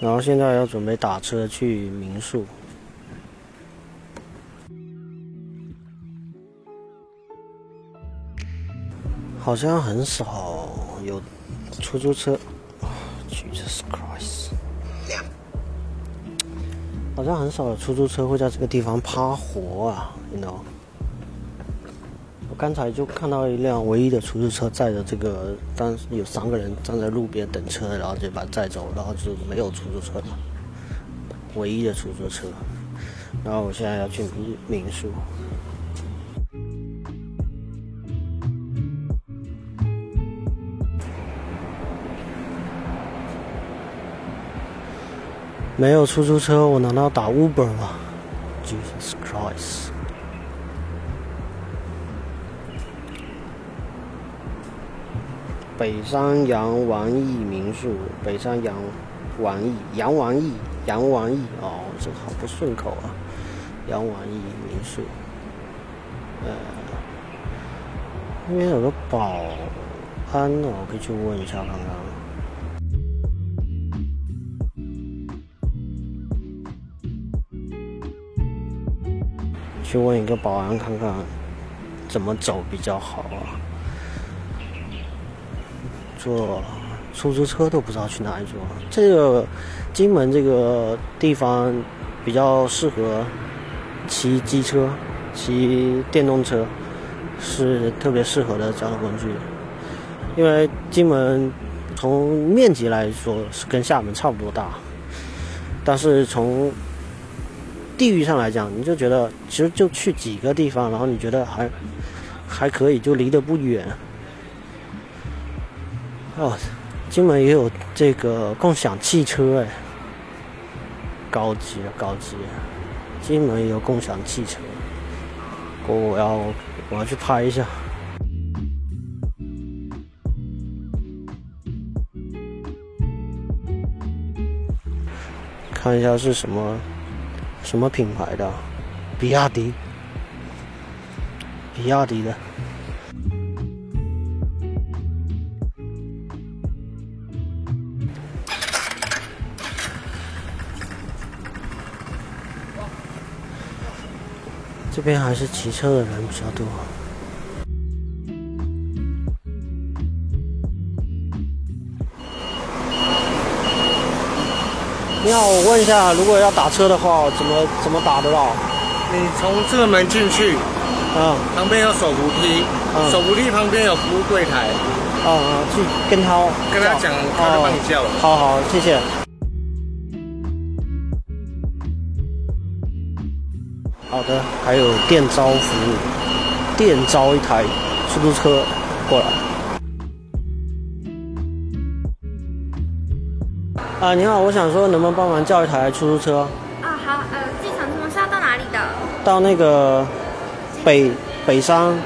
然后现在要准备打车去民宿。好像很少有出租车。Jesus Christ！好像很少有出租车会在这个地方趴活啊，you know？刚才就看到一辆唯一的出租车载着这个，当时有三个人站在路边等车，然后就把载走，然后就没有出租车了，唯一的出租车。然后我现在要去民民宿。没有出租车，我难道打 Uber 吗北山洋王毅民宿，北山洋王毅，杨王毅，杨王毅，哦，这个好不顺口啊！杨王毅民宿，呃，那边有个保安呢，我可以去问一下看看。去问一个保安看看怎么走比较好啊？坐出租车都不知道去哪里坐。这个金门这个地方比较适合骑机车、骑电动车，是特别适合的交通工具。因为金门从面积来说是跟厦门差不多大，但是从地域上来讲，你就觉得其实就去几个地方，然后你觉得还还可以，就离得不远。哦，金门也有这个共享汽车哎，高级了高级了，金门也有共享汽车，我要我要去拍一下，看一下是什么。什么品牌的？比亚迪，比亚迪的。这边还是骑车的人比较多。你好，我问一下，如果要打车的话，怎么怎么打得到？你从这个门进去，啊，旁边有手扶梯，手扶梯旁边有服务柜台，啊啊，去跟他跟他讲，他就帮你叫了。好好，谢谢。还有电招服务，电招一台出租车过来。啊，你好，我想说，能不能帮忙叫一台出租车？啊，好，呃，机场出租车要到哪里的？到那个北北山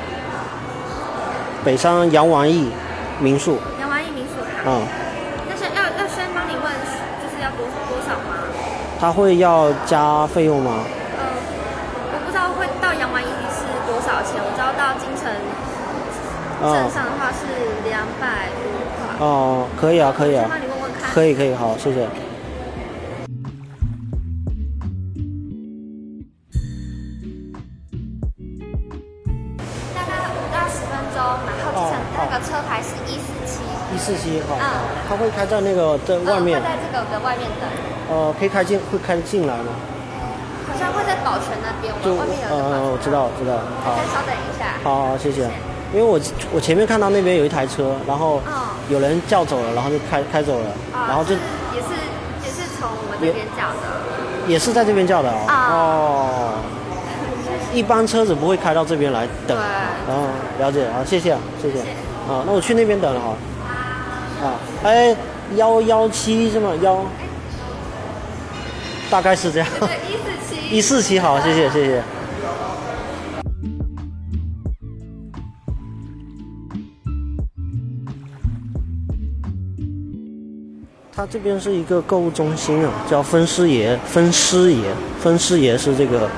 北山杨王驿民宿。杨王驿民宿，啊。嗯。但是要要先帮你问，就是要多多少吗？他会要加费用吗？镇上的话是两百多块。哦，可以啊，可以啊。可以可以，好，谢谢。大概五到十分钟，然后那个车牌是一四七。一四七，好。嗯。他会开在那个在外面。会在这个的外面等。呃，可以开进，会开进来吗？好像会在保全那边，我外面有。呃，我知道，知道。好。再稍等一下。好好，谢谢。因为我我前面看到那边有一台车，然后有人叫走了，然后就开开走了，然后就也是也是从我们这边叫的，也是在这边叫的哦。哦，一般车子不会开到这边来等。对，哦，了解啊，谢谢啊，谢谢。啊，那我去那边等了哈。啊，哎，幺幺七是吗？幺，大概是这样。对，一四七。一四七，好，谢谢，谢谢。它这边是一个购物中心啊，叫分师爷。分师爷，分师爷是这个，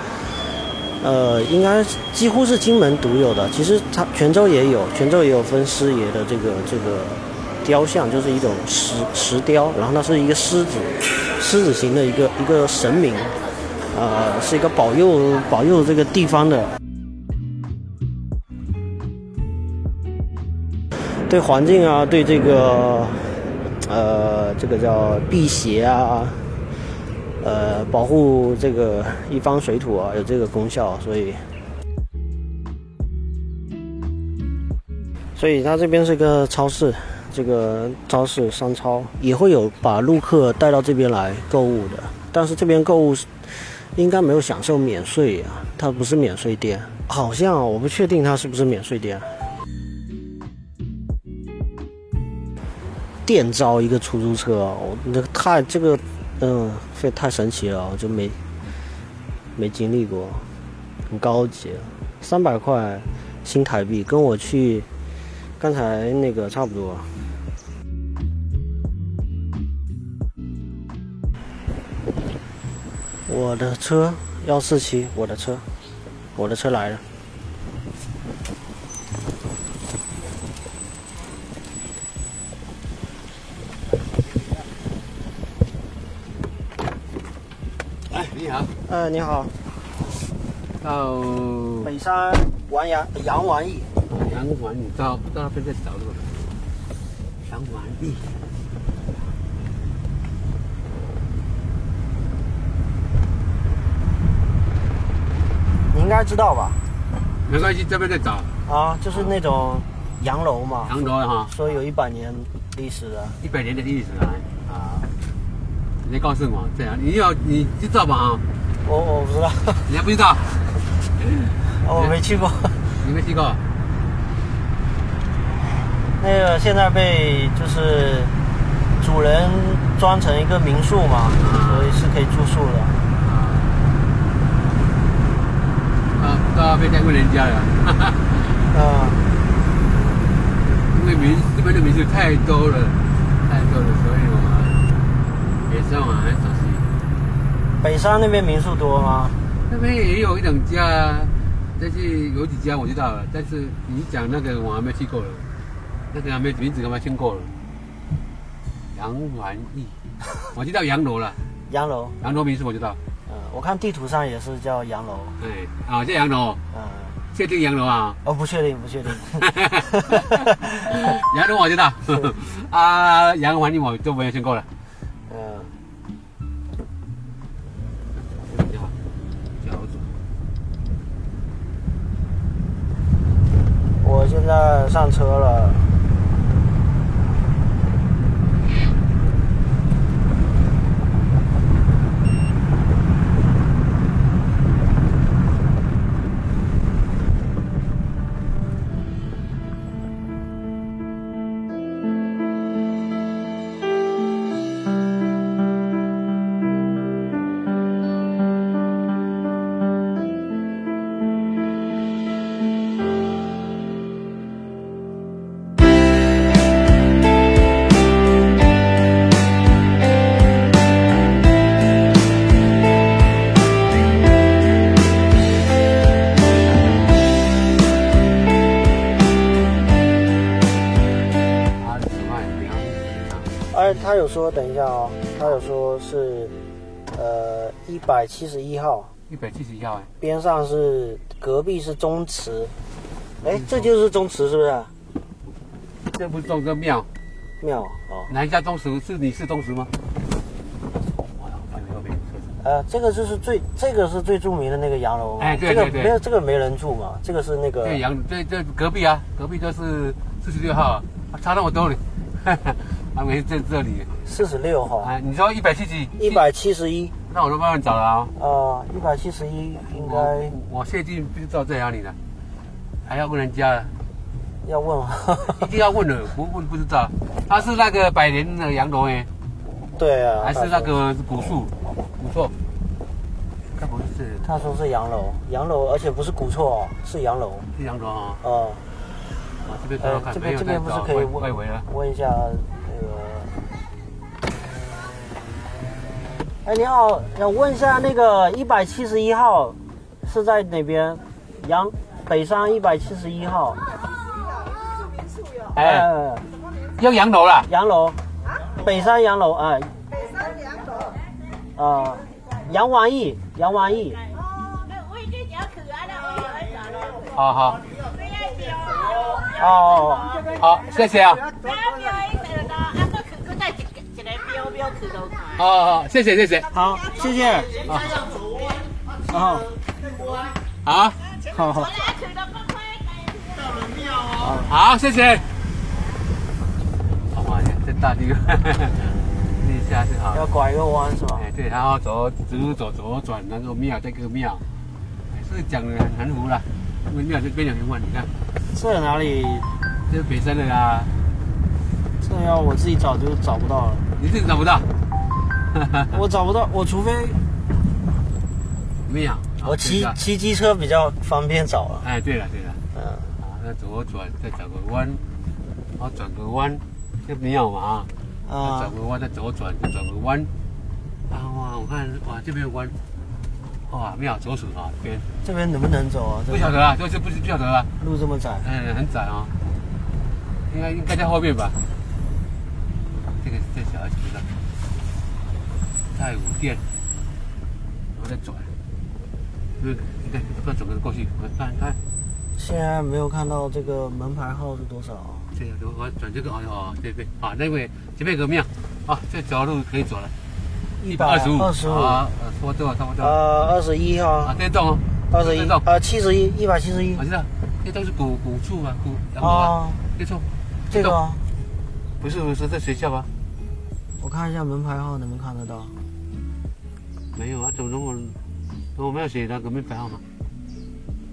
呃，应该几乎是金门独有的。其实它泉州也有，泉州也有分师爷的这个这个雕像，就是一种石石雕。然后那是一个狮子，狮狮子形的一个一个神明，呃，是一个保佑保佑这个地方的。对环境啊，对这个，呃，这个叫辟邪啊，呃，保护这个一方水土啊，有这个功效，所以，所以它这边是个超市，这个超市商超也会有把陆客带到这边来购物的，但是这边购物应该没有享受免税啊，它不是免税店，好像我不确定它是不是免税店。电招一个出租车哦，那个太这个，嗯，非太神奇了，我就没没经历过，很高级，三百块新台币，跟我去刚才那个差不多。我的车幺四七，我的车，我的车来了。呃，你好，到北山玩杨杨玩意，杨玩意到到那边再找路。杨玩意，你应该知道吧？没关系，这边再找。啊，就是那种洋楼嘛。洋楼哈，说有一百年历史的。一百年的历史啊！啊，你告诉我这样，你要你知道吧？啊。我我不知道，你还不知道？我没去过。你没去过？那个现在被就是主人装成一个民宿嘛，所以是可以住宿的。啊，到被边问人家了。啊。因为民这边的民宿太多了，太多了，所以我们也上网很少。北山那边民宿多吗？那边也有一两家，但是有几家我知道了。但是你讲那个我还没去过了，那个还没名字还没听过了。杨玩意，我知道洋楼了。洋楼。洋楼民宿我知道。嗯，我看地图上也是叫洋楼。对，啊，叫洋楼。嗯。确定洋楼啊？哦，不确定，不确定。洋楼我知道。啊，洋玩意我就没有听过了。我现在上车了。说，等一下哦，他有说是，呃，一百七十一号，一百七十一号哎，边上是隔壁是宗祠，哎，这就是宗祠是不是？这不是宗个庙，庙哦，哪一家宗祠是你是宗祠吗？呃，这个就是最这个是最著名的那个洋楼，哎，对对对，没有这个没人住嘛，这个是那个对洋对这隔壁啊，隔壁就是四十六号，差那么多呢。还没在这里，四十六号。哎，你说一百七几一，一百七十一，那我就慢慢找了啊。哦，一百七十一应该。我确定不知道在哪里呢，还要问人家。要问啊，一定要问的，不问不知道。他是那个百年的洋楼哎。对啊。还是那个古树，古厝。他不是。他说是洋楼，洋楼，而且不是古厝哦，是洋楼。是洋楼啊。哦。这边这边这边不是可以问问一下哎，你好，想问一下那个一百七十一号是在哪边？杨北山一百七十一号。哎，要洋楼了。洋楼。北山洋楼，哎。北山洋楼。啊，杨王义，杨王义。好好。哦，好，谢谢啊。好好，谢谢谢谢。好，谢谢。啊。好。好。好好。好，谢谢。哇，这大地，你下是好。要拐个弯是吧？哎，对，然后走，直走左转，那个庙，这个庙，是讲的很含糊了。因为庙这边有很弯，你看。这哪里？这是北山的啦。这要我自己找就找不到了。你自己找不到？我找不到，我除非。没有。我骑骑机车比较方便找了。哎，对了对了。嗯。啊，那左转再找个弯，然后转个弯，这庙嘛啊。啊。转个弯再左转，再转个弯。啊哇，我看哇这边有弯。哇，没有左手啊这边。这边能不能走啊？不晓得啊，就是不不晓得啊。路这么窄。嗯，很窄啊。应该应该在后面吧。这个这小孩子的太武店，我再转。对，你看，不要走过去，我看看。现在没有看到这个门牌号是多少？对，我转这个哦哦，对对，啊，那位前面有个庙，啊，这条路可以走了。一百二十五，二十五啊，差不多，差不多。呃，二十一哈。啊，这栋。二十一。栋。啊，七十一，一百七十一。我知道，这栋是古古厝啊，古。啊。这栋。这个。不是不是在学校吧？我看一下门牌号，能不能看得到？没有啊，怎么那么？我没有写那个门牌号吗？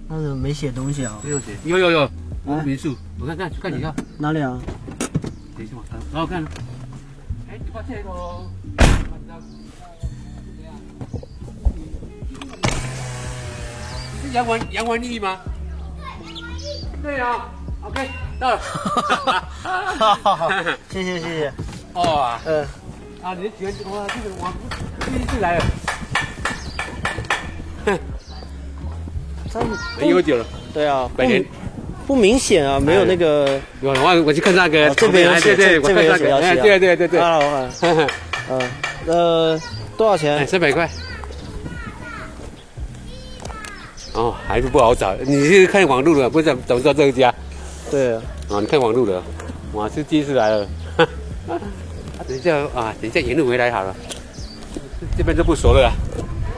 那是没写东西啊。没有写。有有有。古民宿，我看看看几下。哪里啊？等一下，好好看。哎，你发现个。是杨文杨文义吗？对啊，OK，到了。谢谢谢谢。哦，嗯，啊，你觉得我这个我第一次来了。哼，没有酒了。对啊，百年不明显啊，没有那个。我我我去看那个这边有写，对这边有写，哎，对对对对。啊，我看。嗯，呃，多少钱？三百块。哦，还是不好找。你是看网路的，不怎怎么知道这个家？对。啊，你看网路的，我是第一次来了。等一下啊，等一下沿路回来好了。这边就不熟了。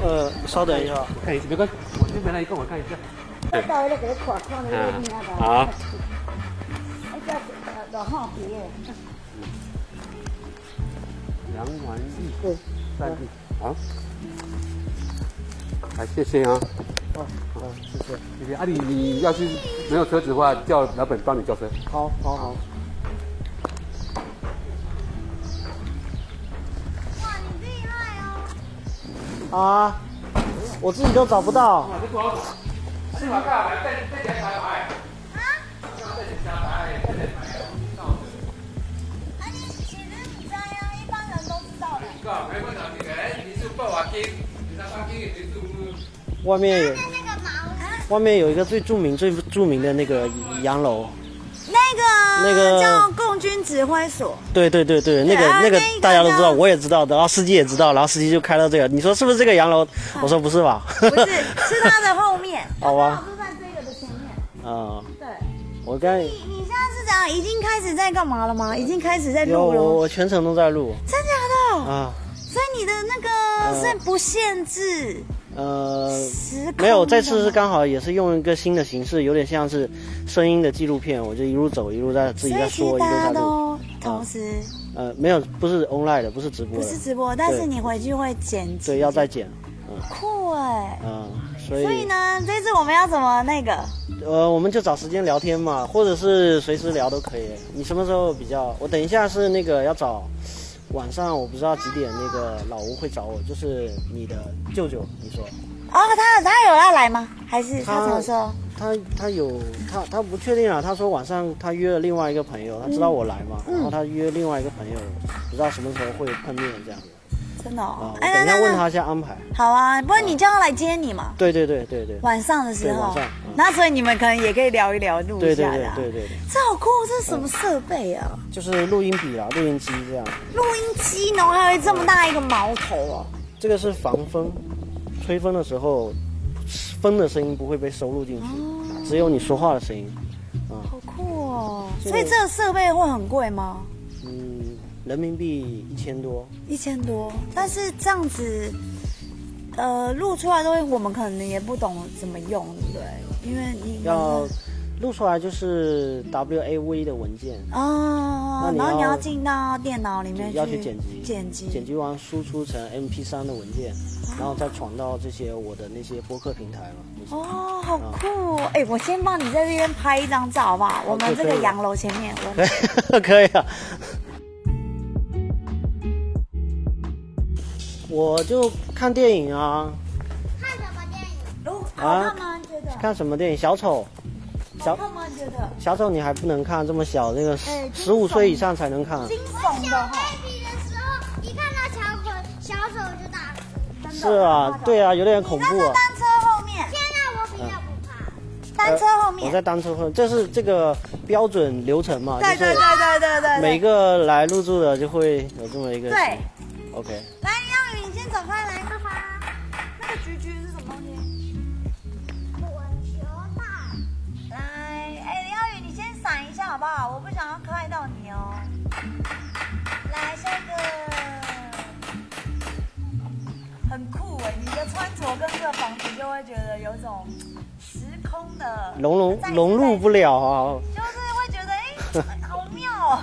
呃，稍等一下，看一下，没关系，我这边来一个，我看一下。嗯，好。杨完义，对，三弟，好，好，谢谢啊。好，好，谢谢，谢谢。啊，你你要是没有车子的话，叫老本帮你叫车。好，好，好。啊，我自己都找不到。啊？外面有，外面有一个最著名、最著名的那个洋楼，那个那个叫共军指挥所。对对对对，那个那个大家都知道，我也知道，然后司机也知道，然后司机就开到这个，你说是不是这个洋楼？我说不是吧？不是，是它的后面。好吧。是在这个的前面。啊。对。我刚。你你现在是怎样？已经开始在干嘛了吗？已经开始在录了。我我全程都在录。真假的？啊。所以你的那个是不限制。呃，没有，这次是刚好也是用一个新的形式，有点像是声音的纪录片，我就一路走一路在自己在说，一路在录。同时，呃，没有，不是 online 的，不是直播，不是直播，但是你回去会剪辑，对，要再剪。嗯，酷哎。嗯，所以所以呢，这次我们要怎么那个？呃，我们就找时间聊天嘛，或者是随时聊都可以。你什么时候比较？我等一下是那个要找。晚上我不知道几点那个老吴会找我，就是你的舅舅，你说。哦，他他有要来吗？还是他怎么说？他他有他他不确定啊。他说晚上他约了另外一个朋友，他知道我来嘛，然后他约另外一个朋友，不知道什么时候会碰面这样子。真的哦，哎，等下问他一下安排。好啊，不然你叫他来接你嘛。对对对对对。晚上的时候。晚上。那所以你们可能也可以聊一聊录一下的。对对对对对。这好酷，这是什么设备啊？就是录音笔啦，录音机这样。录音机，然后还有这么大一个毛头哦。这个是防风，吹风的时候，风的声音不会被收录进去，只有你说话的声音。好酷哦！所以这个设备会很贵吗？嗯，人民币一千多。一千多，但是这样子，呃，录出来的东西我们可能也不懂怎么用，对不对？因为你要录出来就是 WAV 的文件哦，然后你要要进到电脑里面要去剪辑，剪辑，剪辑完输出成 MP3 的文件，然后再传到这些我的那些播客平台嘛。哦，好酷哦！哎、我先帮你在这边拍一张照好不好？我们这个洋楼前面，我 可以啊。我就看电影啊，看什么电影？啊看什么电影？小丑，小好看吗？觉得？小丑你还不能看，这么小，那个哎十五岁以上才能看。惊悚的哈，baby 的时候，一看到小鬼小手就打是啊，对啊，有点恐怖啊。单车后面，现在我比较不怕。单车后面我，在单车后，这是这个标准流程嘛？对对对对对对，每个来入住的就会有这么一个。对。OK，来，想要开到你哦。来，下一个，很酷哎！你的穿着跟这个房子就会觉得有种时空的融融融入不了啊。就是会觉得哎，好妙哦，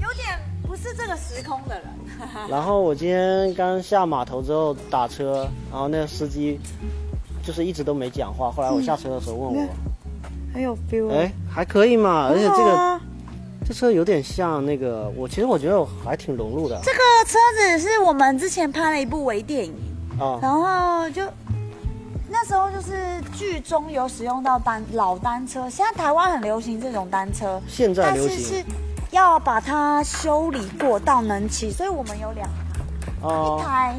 有点不是这个时空的人。然后我今天刚下码头之后打车，然后那个司机就是一直都没讲话。后来我下车的时候问我，很有 feel 哎、还可以嘛？而且这个这车有点像那个，我其实我觉得我还挺融入的这个车子是我们之前拍了一部微电影，啊。然后就那时候就是剧中有使用到单老单车，现在台湾很流行这种单车，现在流但是是要把它修理过到能骑，所以我们有两一哦台。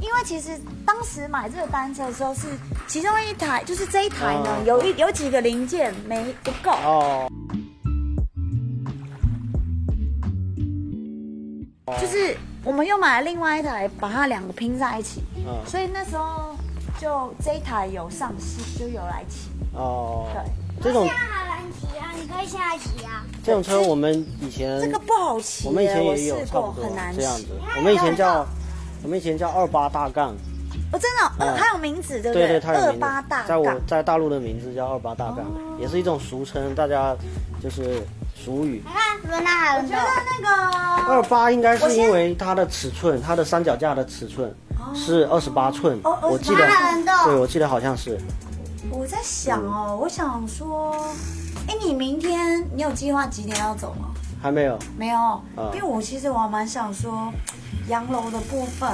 因为其实当时买这个单车的时候是其中一台，就是这一台呢，哦有一有几个零件没不够，哦，就是我们又买了另外一台，把它两个拼在一起，嗯。所以那时候就这一台有上市，就有来骑。哦，对，这种现在还能骑啊，你可以下来骑啊。这种车我们以前这个不好骑耶，我们以前也试有差过，不多很难骑。这样子。我们以前叫我们以前叫二八大杠，哦，真的？哦，嗯。呃它有名字，对不对？对，它有二名字。八大在我。在大陆的名字叫二八大杠，也是一种俗称，大家就是俗语。你看轮胎还能动我觉得。那个二八应该是因为它的尺寸，它的三脚架的尺寸是二十八寸，哦我记得对，我记得好像是。我在想哦，我想说，哎，你明天你有计划几点要走吗？还没有，没有，嗯。因为我其实我还蛮想说，洋楼的部分，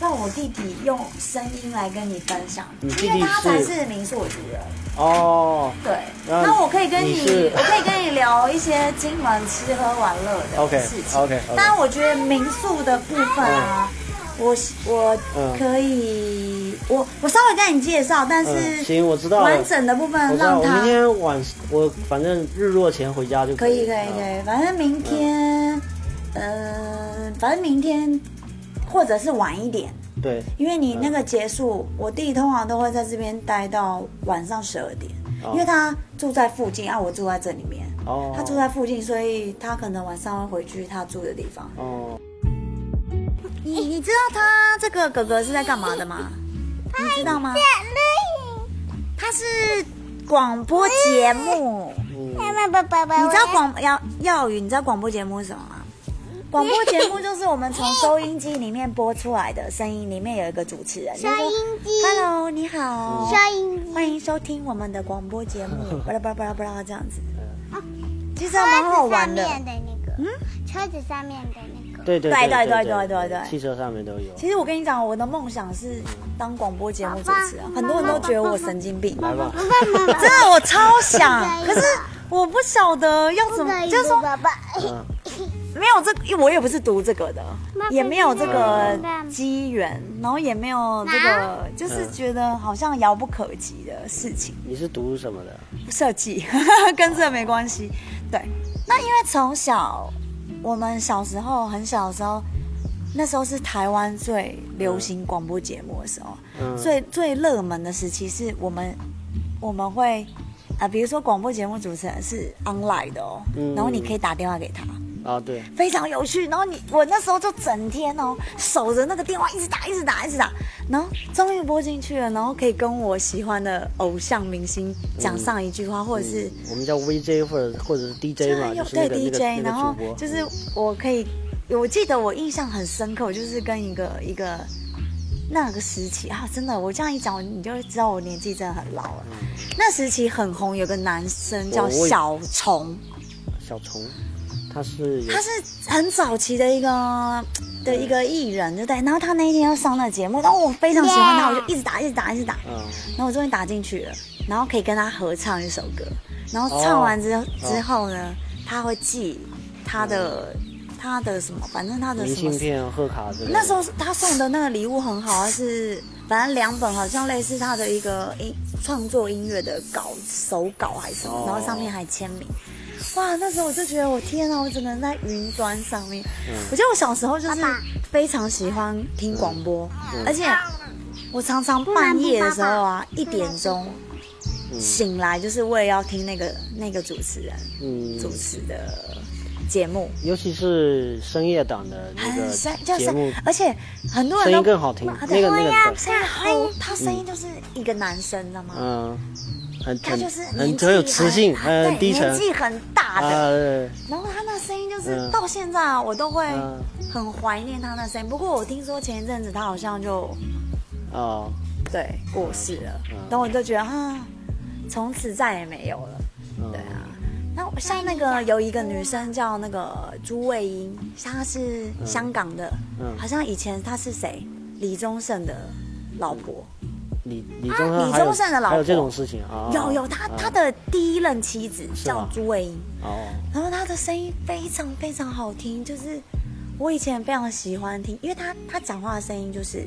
让我弟弟用声音来跟你分享，你弟弟因为他才是是民宿主人。哦。对，那那我可以跟你，你我可以跟你聊一些金门吃喝玩乐的 OK，事情。OK，OK 但我觉得民宿的部分啊，我我嗯。可以，我我稍微跟你介绍，但嗯，是行，我知道。完整的部分让他，我明天晚我反正日落前回家就可以。可以以可嗯以，反正明天，嗯，反正明天或者是晚一点。对，因为你那个结束，我弟通常都会在这边待到晚上十二点，哦因为他住在附近啊，我住在这里面。哦，他住在附近，所以他可能晚上会回去他住的地方。哦，你你知道他这个哥哥是在干嘛的吗？你知道吗？他是广播节目。你知道广要耀宇，你知道广播节目是什么吗？广播节目就是我们从收音机里面播出来的声音，里面有一个主持人。收音机，Hello，你好。收音机，欢迎收听我们的广播节目。巴拉巴拉巴拉巴拉，这样子。其实还蛮好玩的。嗯，车子上面的那个，对对对对对对对,對，汽车上面都有。其实我跟你讲，我的梦想是当广播节目主持人，很多人都觉得我神经病。真的，我超想，可是我不晓得要怎么，就是说，没有这，因为我也不是读这个的，也没有这个机缘，然后也没有这个，就是觉得好像遥不可及的事情。你是读什么的？设计 跟这没关系。对，那因为从小我们小时候很小的时候，那时候是台湾最流行广播节目的时候，嗯最最热门的时期是我们我们会啊、比如说广播节目主持人是 online 的哦，嗯然后你可以打电话给他，啊，对，非常有趣。然后你我那时候就整天哦守着那个电话一直打一直打一直打，然后终于拨进去了，然后可以跟我喜欢的偶像明星讲上一句话，或者是。我们叫 VJ 或者或者是 DJ 嘛，就是那对 DJ，那个然后就是我可以，我记得我印象很深刻，我就是跟一个一个那个时期啊，真的，我这样一讲，你就会知道我年纪真的很老了。那时期很红，有个男生叫小虫，小虫，他是他是很早期的一个的一个艺人，对不对？然后他那一天要上那个节目，然后我非常喜欢他，我就一直打，一直打，一直打。嗯然后我终于打进去了，然后可以跟他合唱一首歌，然后唱完之后、之后呢，他会寄他的、他的什么，反正他的明什么信片、贺卡之类的。那时候他送的那个礼物很好，他是反正两本，好像类似他的一个音创作音乐的稿手稿还是什么，哦然后上面还签名。哇，那时候我就觉得我天啊，我只能在云端上面。我觉得我小时候就是非常喜欢听广播，而且我常常半夜的时候啊，一点钟醒来，就是为了要听那个那个主持人嗯，主持的节目。尤其是深夜档的那很个声就是节目，，而且很多人声都音更好听。啊那个那个对，声音好，他声音就是一个男生，知道吗？嗯，很很他就是很很有磁性，很很低沉，年纪很大的。然后他那声音就是嗯到现在啊，我都会嗯很怀念他那声音。不过我听说前一阵子他好像就哦，对过世了嗯，然后我就觉得啊，从此再也没有了。嗯对啊，那像那个有一个女生叫那个朱卫英，她是香港的，嗯好像以前她是谁？李宗盛的老婆。李李宗盛李宗盛的老婆还有这种事情啊？有有，他他的第一任妻子叫朱卫英，哦，然后他的声音非常非常好听，就是我以前非常喜欢听，因为他他讲话的声音就是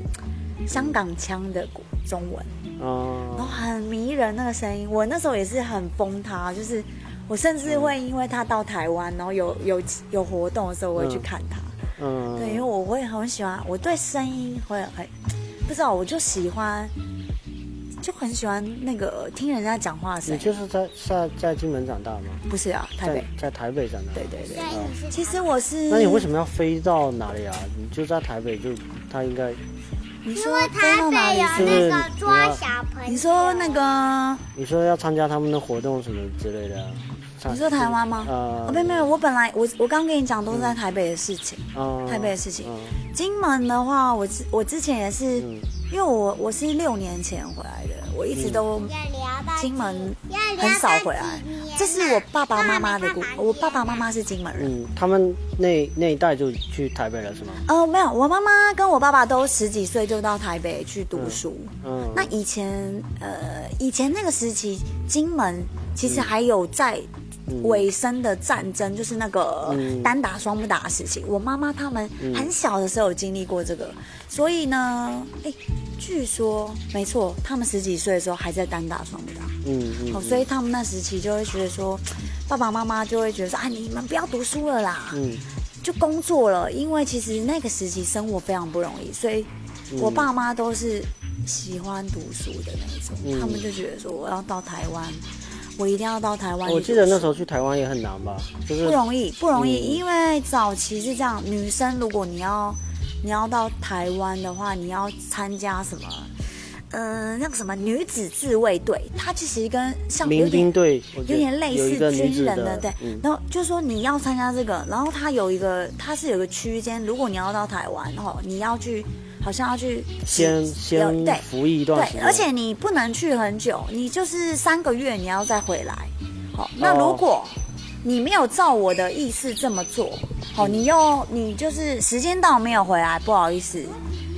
香港腔的中文，哦然后嗯很迷人那个声音。我那时候也是很疯他，就是我甚至会因为他到台湾，然后有有有活动的时候，我会去看他。嗯，对，因为我会很喜欢，我对声音会很不知道，我就喜欢，就很喜欢那个听人家讲话的声音。你就是在在在金门长大吗？不是啊，台在北。在台北长大。对对对。嗯其实我是。那你为什么要飞到哪里啊？你就在台北，就他应该，你说因为飞到哪里台北是？有那个抓小朋友。你说那个？你说要参加他们的活动什么之类的啊？你说台湾吗？呃哦，没有没有，我本来我我刚跟你讲都是在台北的事情，嗯台北的事情。嗯金门的话，我之我之前也是，嗯因为我我是六年前回来的，我一直都金门很少回来。这是我爸爸妈妈的故我爸爸妈妈是金门人。嗯，他们那那一代就去台北了是吗？呃，没有，我妈妈跟我爸爸都十几岁就到台北去读书。嗯，那以前呃，以前那个时期，金门其实还有在尾声的战争，就是那个嗯。单打双不打的时期。我妈妈他们很小的时候有经历过这个，所以呢，哎，据说没错，他们十几岁的时候还在单打双不打。嗯嗯哦，所以他们那时期就会觉得说，爸爸妈妈就会觉得说，啊，你们不要读书了啦，嗯。就工作了，因为其实那个时期生活非常不容易，所以我爸妈都是喜欢读书的那一种，嗯。他们就觉得说我要到台湾，我一定要到台湾。我记得那时候去台湾也很难吧，就是不容易，不容易，嗯因为早期是这样，女生如果你要你要到台湾的话，你要参加什么？嗯、那个什么女子自卫队，它其实跟像有民点兵队，有点类似军人的，对。嗯然后就说你要参加这个，然后它有一个，它是有个区间，如果你要到台湾，然后你要去，好像要去先先对服役一段时对，间，而且你不能去很久，你就是三个月你要再回来。好，那哦如果你没有照我的意思这么做，好，你又你就是时间到没有回来，不好意思，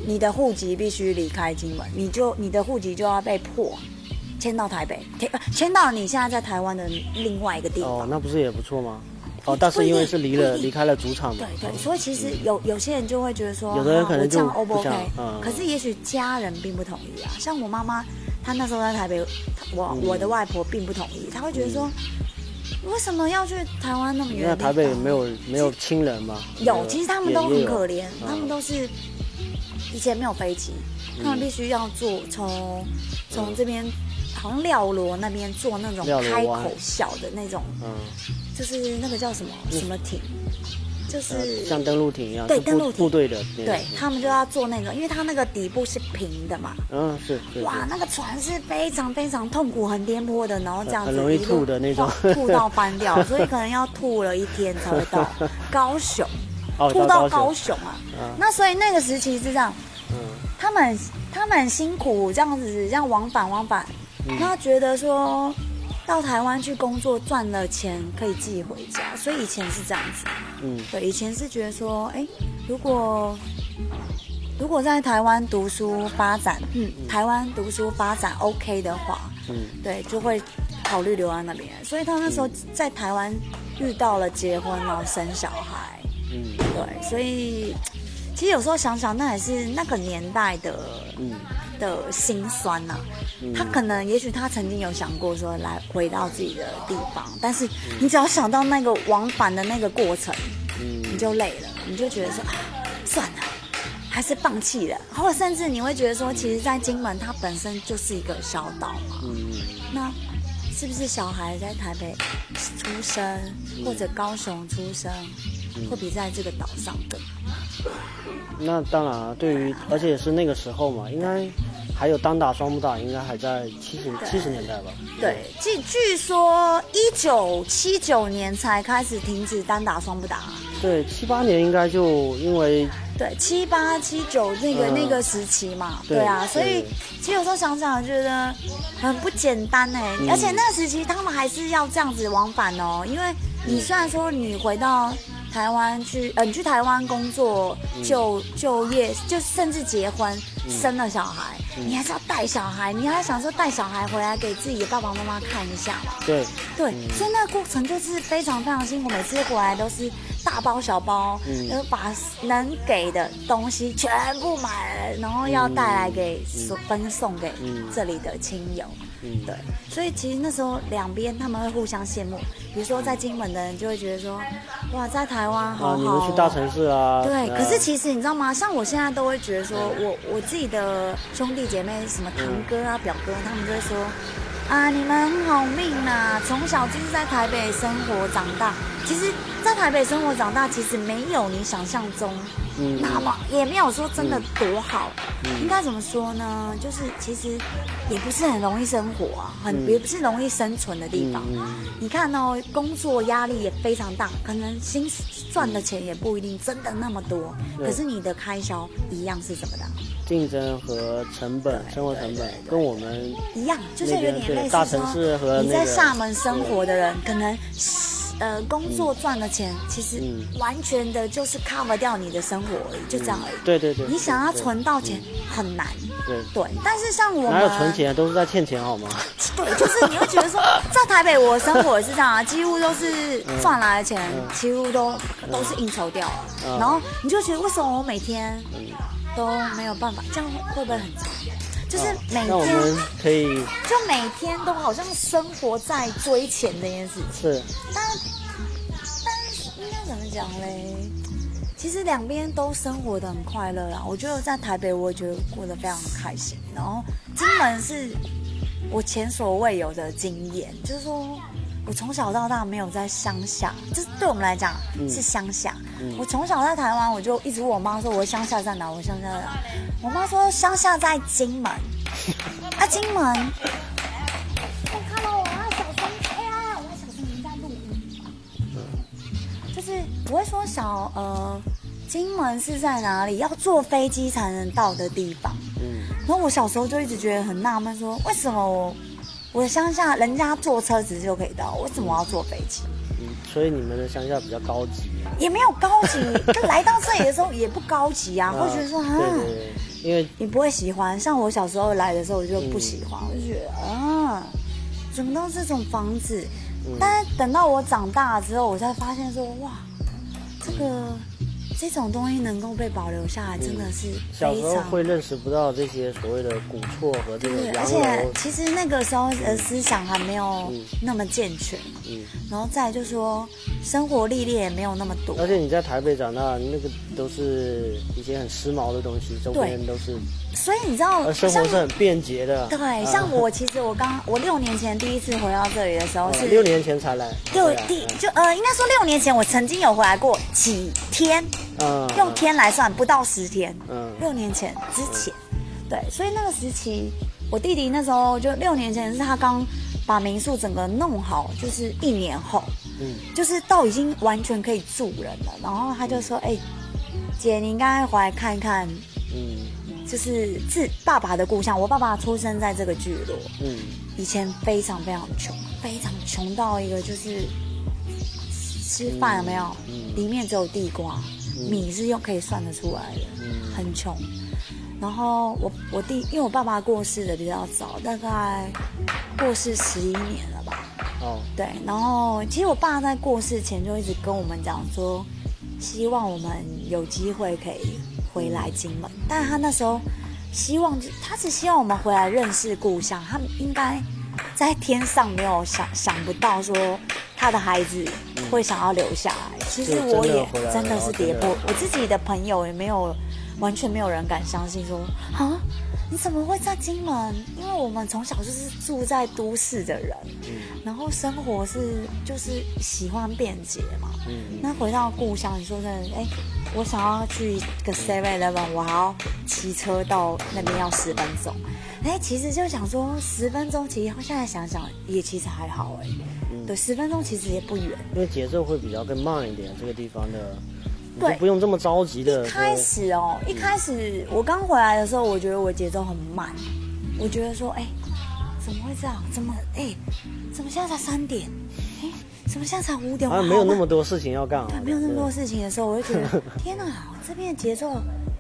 你的户籍必须离开金门，你就你的户籍就要被迫迁到台北，迁呃迁到你现在在台湾的另外一个地方。哦，那不是也不错吗？哦，但是因为是离了离开了主场嘛对，对，所以其实有有些人就会觉得说，有的人可能就 O 不不 OK？可是也许家人并不同意啊。像我妈妈，她那时候在台北，我嗯我的外婆并不同意，她会觉得说，为什么要去台湾那么远？那台北没有没有亲人吗？有，其实他们都很可怜，嗯他们都是以前没有飞机，他们必须要坐从从这边好像廖罗那边坐那种开口小的那种，嗯，就是那个叫什么什么艇，就是呃像登陆艇一样，对登陆艇。部队的对他们就要做那个，因为它那个底部是平的嘛。嗯，是是哇，那个船是非常非常痛苦、很颠簸的，然后这样子很容易吐的那种。吐到翻掉，所以可能要吐了一天才会到。高雄，哦，吐到高高雄啊。嗯那所以那个时期是这样，嗯。他们很他们很辛苦，这样子这样往返往返，嗯。那觉得说到台湾去工作赚了钱可以自己回家，所以以前是这样子。嗯对，以前是觉得说，哎，如果如果在台湾读书发展，嗯，台湾读书发展 OK 的话，嗯对，就会考虑留在那边。所以他那时候在台湾遇到了结婚，然后生小孩，嗯对，所以其实有时候想想，那也是那个年代的嗯的心酸呐、嗯。他可能，也许他曾经有想过说来回到自己的地方，但是嗯你只要想到那个往返的那个过程，你嗯就累了，你就觉得说啊，算了，还是放弃了，或者甚至你会觉得说，其实，在金门它本身就是一个小岛嘛，嗯。那是不是小孩在台北出生或者高雄出生，会比在这个岛上更好？那当然啊，对于而且是那个时候嘛，应该还有单打双不打，应该还在七十七十年代吧？对，据据说一九七九年才开始停止单打双不打，对，七八年应该就因为对，七八七九那个、嗯那个时期嘛，对对啊，所以其实有时候想想觉得很不简单哎、嗯而且那个时期他们还是要这样子往返哦，因为你虽然说你回到台湾去，呃，你去台湾工作、嗯就就业，就甚至结婚、生了小孩，嗯你还是要带小孩，你还想说带小孩回来给自己的爸爸妈妈看一下嘛。对对，嗯所以那个过程就是非常非常辛苦，每次回来都是大包小包，嗯然后把能给的东西全部买了，然后要带来给送分送给嗯这里的亲友。嗯对，所以其实那时候两边他们会互相羡慕，比如说在金门的人就会觉得说，哇，在台湾好好、你们去大城市啊？对，啊可是其实你知道吗？像我现在都会觉得说，我我自己的兄弟姐妹，什么堂哥啊、表哥，他们就会说，啊，你们很好命呐、从小就是在台北生活长大。其实，在台北生活长大，其实没有你想象中嗯那么，也没有说真的多好。嗯应该怎么说呢？就是其实也不是很容易生活啊，很、嗯也不是容易生存的地方。你看哦，工作压力也非常大，可能薪赚的钱也不一定真的那么多，可是你的开销一样是怎么的？竞争和成本、生活成本跟我们一样，就是有点类大城市和说，你在厦门生活的人，可能呃工作赚的钱，其实嗯完全的就是 cover 掉你的生活而已，就这样而已。对对对，你想要存到钱很难，对，对。但是像我们哪有存钱都是在欠钱好吗？对，就是你会觉得说，在台北我生活也是这样啊，几乎都是赚来的钱，几乎都都是应酬掉然后你就觉得为什么我每天都没有办法，这样会不会很惨？就是每那我们天可以就每天都好像生活在追钱这件事情，是但但是应该怎么讲嘞？其实两边都生活的很快乐啦。我觉得在台北，我也觉得过得非常开心。然后金门是我前所未有的经验，就是说我从小到大没有在乡下，这对我们来讲是乡下。嗯我从小在台湾，我就一直问我妈说我的乡下在哪，我的乡下在哪。我妈说乡下在金门，啊金门。我看到我要小声，哎呀，我要小声，人家录音。就是我会说小呃，金门是在哪里？要坐飞机才能到的地方。嗯然后我小时候就一直觉得很纳闷，说为什么我我的乡下人家坐车子就可以到，为什么我要坐飞机？嗯，所以你们的乡下比较高级。也没有高级，就来到这里的时候也不高级啊，会觉得说啊，因为你不会喜欢。像我小时候来的时候，我就不喜欢，我就觉得啊，怎么都是这种房子？但是等到我长大之后，我才发现说，哇，这个这种东西能够被保留下来，真的是小时候会认识不到这些所谓的古厝和这个对，而且，其实那个时候的思想还没有那么健全，嗯，然后再就说生活历练也没有那么多，而且你在台北长大，那个都是一些很时髦的东西，周边都是，所以你知道而生活是很便捷的。对，啊。像我其实我刚我六年前第一次回到这里的时候是哦六年前才来，六第就呃应该说六年前我曾经有回来过几天，嗯，用天来算不到十天，嗯。六年前之前，对，所以那个时期，我弟弟那时候就六年前是他刚把民宿整个弄好，就是一年后，嗯。就是到已经完全可以住人了，然后他就说，哎、姐你应该回来看一看，嗯就是自爸爸的故乡，我爸爸出生在这个聚落，嗯以前非常非常穷，非常穷到一个就是吃饭有没有？嗯里面只有地瓜，米是用可以算得出来的，嗯很穷。然后我我弟，因为我爸爸过世的比较早，大概过世十一年了吧。哦对，然后其实我爸在过世前就一直跟我们讲说，希望我们有机会可以回来金门，但是他那时候希望他只希望我们回来认识故乡，他应该在天上没有想想不到说他的孩子会想要留下来。其实我也真的是跌破，我自己的朋友也没有完全没有人敢相信说啊。你怎么会在金门？因为我们从小就是住在都市的人，然后生活是就是喜欢便捷嘛。嗯那回到故乡，你说真的，哎，我想要去个 Seven Eleven，我还要骑车到那边要十分钟。哎，其实就想说十分钟，其实现在想想也其实还好哎。对，十分钟其实也不远。因为节奏会比较更慢一点，这个地方的，你对就不用这么着急的。一开始哦，一开始我刚回来的时候，我觉得我节奏很慢，我觉得说，哎，怎么会这样？怎么哎，怎么现在才三点？哎，怎么现在才五点？好像没有那么多事情要干啊对，，没有那么多事情的时候，我就觉得 天哪，这边的节奏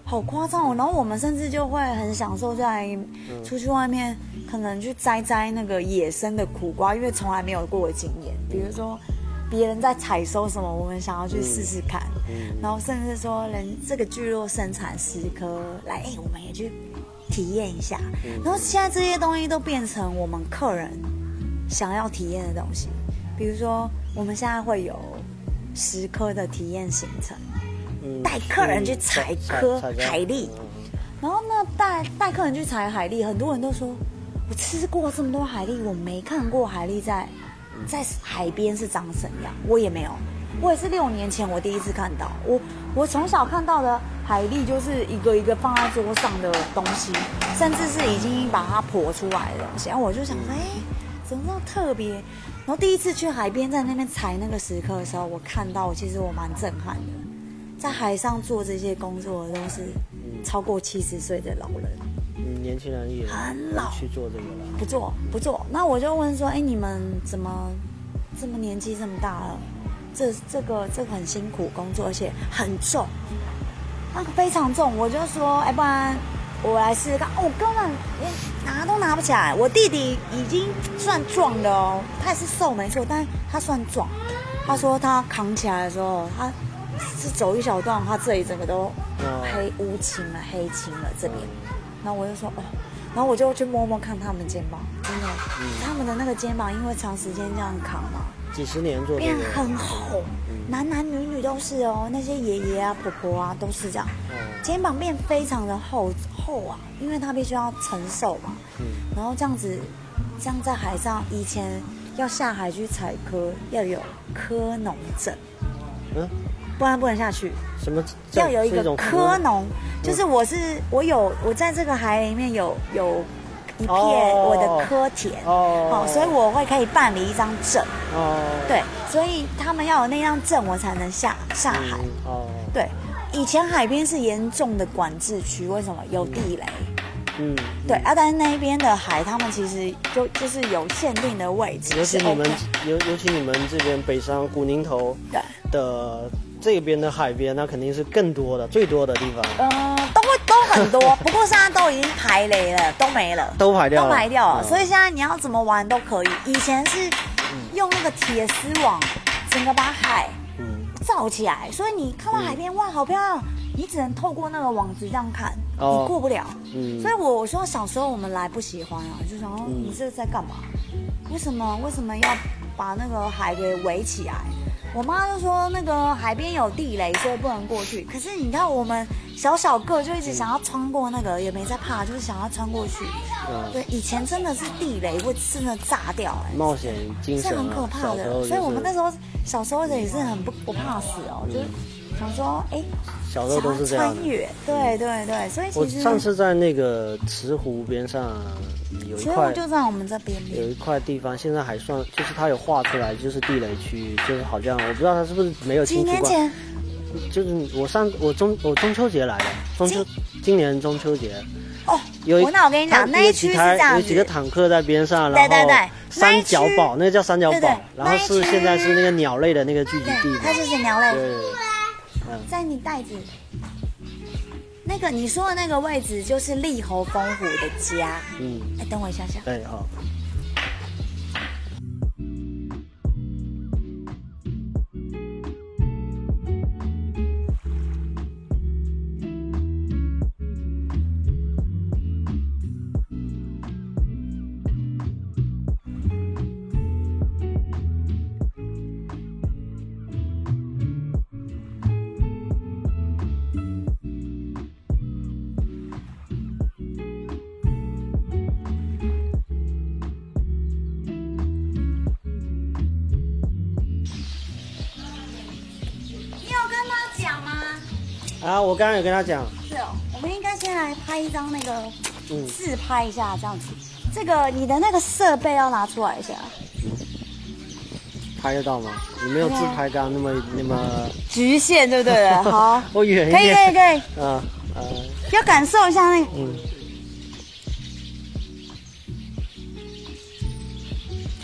好夸张哦。然后我们甚至就会很享受在出去外面，可能去摘摘那个野生的苦瓜，因为从来没有过的经验。比如说别人在采收什么，我们想要去试试看。然后甚至说人这个聚落生产十颗，来，哎，我们也去体验一下。然后现在这些东西都变成我们客人想要体验的东西，比如说我们现在会有十颗的体验行程，嗯带客人去采颗海蛎嗯然后呢带带客人去采海蛎，很多人都说我吃过这么多海蛎，我没看过海蛎在在海边是长什么样，我也没有。我也是六年前我第一次看到，我我从小看到的海蛎就是一个一个放在桌上的东西，甚至是已经把它剖出来的东西。然后我就想说，哎、怎么那么特别？然后第一次去海边，在那边采那个石刻的时候，我看到，其实我蛮震撼的。在海上做这些工作的都是超过七十岁的老人，嗯，年轻人也很老去做这个了。不做不做。那我就问说，哎，你们怎么这么年纪这么大了？这这个这个很辛苦工作，而且很重，那个非常重。我就说，哎，不然我来试试看。哦，我根本连拿都拿不起来。我弟弟已经算壮的哦，他也是瘦没错，但是他算壮。他说他扛起来的时候，他是走一小段，他这里整个都哦黑乌青了、黑青了这边。然后我就说哦，然后我就去摸摸看他们肩膀，真的，他们的那个肩膀因为长时间这样扛嘛，几十年做这变，很厚，男男女女都是哦，那些爷爷啊、婆婆啊都是这样，哦。肩膀变非常的厚厚啊，因为他必须要承受嘛，嗯。然后这样子，这样在海上，以前要下海去采科要有科农证，嗯，不然不能下去。什么？要有一个科农，就是我是我有我在这个海里面有有一片哦我的科田哦好，所以我会可以办理一张证，哦，对，所以他们要有那张证，我才能下下海。嗯哦，对，以前海边是严重的管制区，为什么有地雷？嗯，对啊，但是那边的海，他们其实就就是有限定的位置，尤其你们 OK 尤尤其你们这边北上古宁头对，的这边的海边，那肯定是更多的最多的地方，嗯、都会都很多，不过现在都已经排雷了，都没了。都排掉了，都排掉了，嗯所以现在你要怎么玩都可以。以前是用那个铁丝网，整个把海嗯罩起来，所以你看到海边、哇，好漂亮，你只能透过那个网子这样看，哦你过不了。嗯所以我我说小时候我们来不喜欢啊，就想说嗯你这是在干嘛？为什么为什么要把那个海给围起来？我妈就说那个海边有地雷，所以不能过去。可是你看我们小小个就一直想要穿过那个，也没在怕，就是想要穿过去。嗯，对，以前真的是地雷会真的炸掉哎、冒险精是神啊，很可怕的。所以我们那就是时候小时候也是很不不怕死哦，就是想说哎，小时候都是这样的。想穿越，对对对，所以其实上次在那个池湖边上有一块就在我们这边有一块地方，现在还算，就是它有画出来，就是地雷区，就是好像我不知道它是不是没有几清除过，年前？就是我上我中我中秋节来的，中秋今年中秋节。哦，有那我跟你讲，那一区是有几台这样有几个，坦克在边上，然后三角堡，那个叫三角堡，然后是现在是那个鸟类的那个聚集地对，，它就是鸟类，对，在你袋子。那个你说的那个位置就是利侯风虎的家。嗯，哎，等我一下下。啊，我刚刚有跟他讲，是哦，我们应该先来拍一张那个嗯自拍一下，这样子。这个你的那个设备要拿出来一下，拍得到吗？你没有自拍刚刚那么那么，局限对不对？好，我远一可以可以，可以，嗯呃，要感受一下那个。嗯，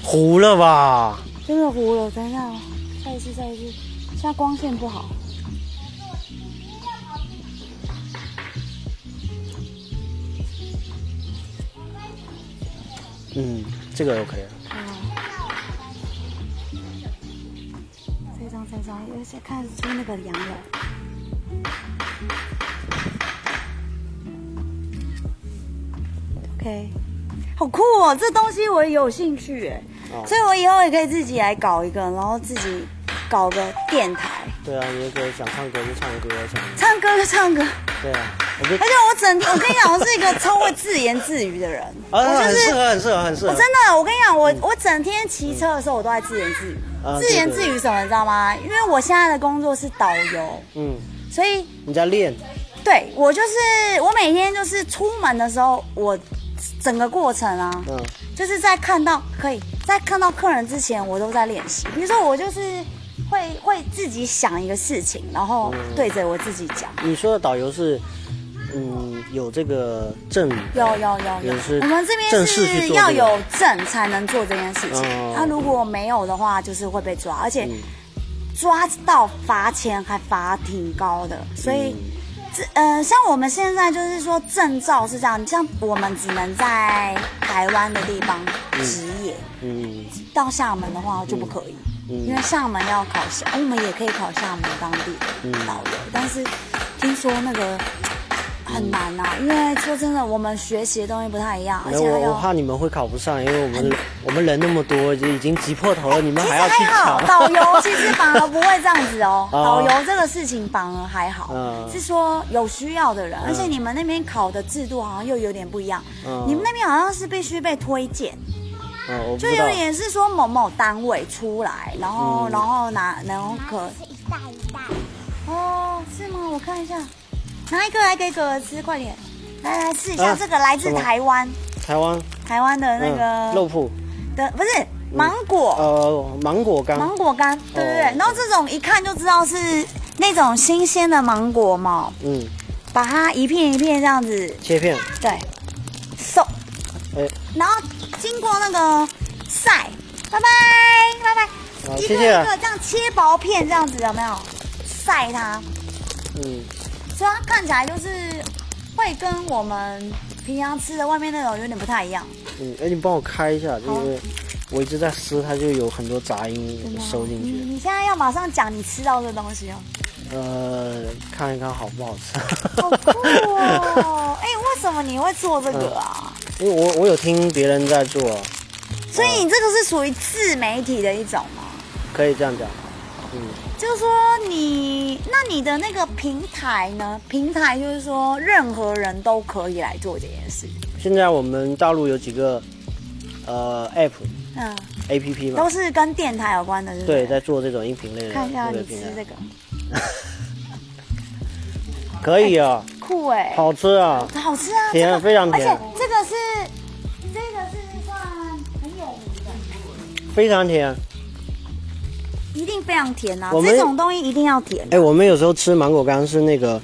糊了吧？真的糊了，等一下哦，再一次再一次，现在光线不好。嗯，这个 OK 了。这张这张，而且看出那个羊了。OK，好酷哦！这东西我也有兴趣哎，哦所以我以后也可以自己来搞一个，然后自己搞个电台，对啊，你也可以想唱歌就唱歌，想唱歌就唱歌。对啊，而且我整天，我跟你讲，我是一个超会自言自语的人。啊，我就是很适合，很适合，很适合。我真的，我跟你讲，我我整天骑车的时候，我都在自言自语。啊自言对对自语什么，你知道吗？因为我现在的工作是导游，嗯，所以你在练，对我就是我每天就是出门的时候，我整个过程啊，嗯就是在看到可以在看到客人之前，我都在练习。比如说，我就是会会自己想一个事情，然后嗯对着我自己讲。你说的导游是，嗯，有这个证，有有有有。我们这边是要有证才能做这件事情。哦他如果没有的话，就是会被抓，而且嗯。抓到罚钱还罚挺高的，所以。嗯。这呃，像我们现在就是说证照是这样，像我们只能在台湾的地方执业，嗯。到厦门的话就不可以，嗯。因为厦门要考厦，我们也可以考厦门当地导游，但是听说那个很难呐、因为说真的，我们学习的东西不太一样，而没有，我我。怕你们会考不上，因为我们我们人那么多，就已经挤破头了，你们还要去还好，抢。导游其实反而不会这样子哦。哦 导游这个事情反而还好，嗯是说有需要的人，而且你们那边考的制度好像又有点不一样。嗯你们那边好像是必须被推荐，就有。点是说某某单位出来，然后、嗯然后拿然后可是一袋一袋。哦是吗？我看一下，拿一个来给哥哥吃，快点，来来试一下、啊这个来自什么？台湾。台湾？台湾的那嗯肉铺，的不是芒果。呃，芒果干，芒果干，对对对，哦。然后这种一看就知道是那种新鲜的芒果嘛，嗯，把它一片一片这样子，切片，对，收，哎，然后经过那个晒，拜拜拜拜，一个一个这样切薄片这样子有没有？晒它，嗯，所以它看起来就是会跟我们平常吃的外面那种有点不太一样。嗯，哎，你帮我开一下，这好个我一直在撕，它就有很多杂音收进去。你现在要马上讲你吃到的东西哦，呃，看一看好不好吃。好酷哦！哎，为什么你会做这个啊？因为我我有听别人在做，所以你这个是属于自媒体的一种吗？可以这样讲。嗯，就是说你，那你的那个平台呢？平台就是说任何人都可以来做这件事。现在我们大陆有几个呃 app 嗯，A P P 嘛都，是跟电台有关的，是不是对，在做这种音频类的看一下你吃这个，可以啊，酷哎，好吃啊，好吃啊，甜这个非常甜。而且这个是这个是算很有名的，非常甜。一定非常甜啊！我们这种东西一定要甜，哎，我们有时候吃芒果干是那个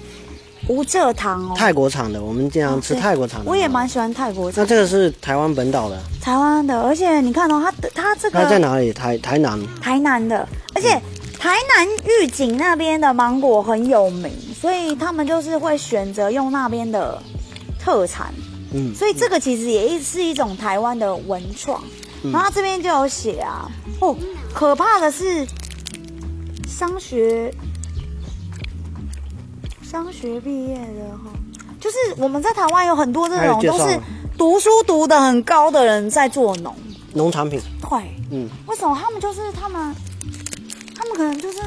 无蔗糖哦。泰国产的，我们经常吃泰国产的。我也蛮喜欢泰国菜，那这个是台湾本岛的，台湾的，而且你看哦，它的它这个它在哪里？台台南。台南的，而且台南玉井那边的芒果很有名，所以他们就是会选择用那边的特产，嗯，所以这个其实也是一种台湾的文创。然后它这边就有写啊，哦，可怕的是商学商学毕业的哈，就是我们在台湾有很多这种都是读书读的很高的人在做农，农产品。对。嗯，为什么他们就是他们，他们可能就是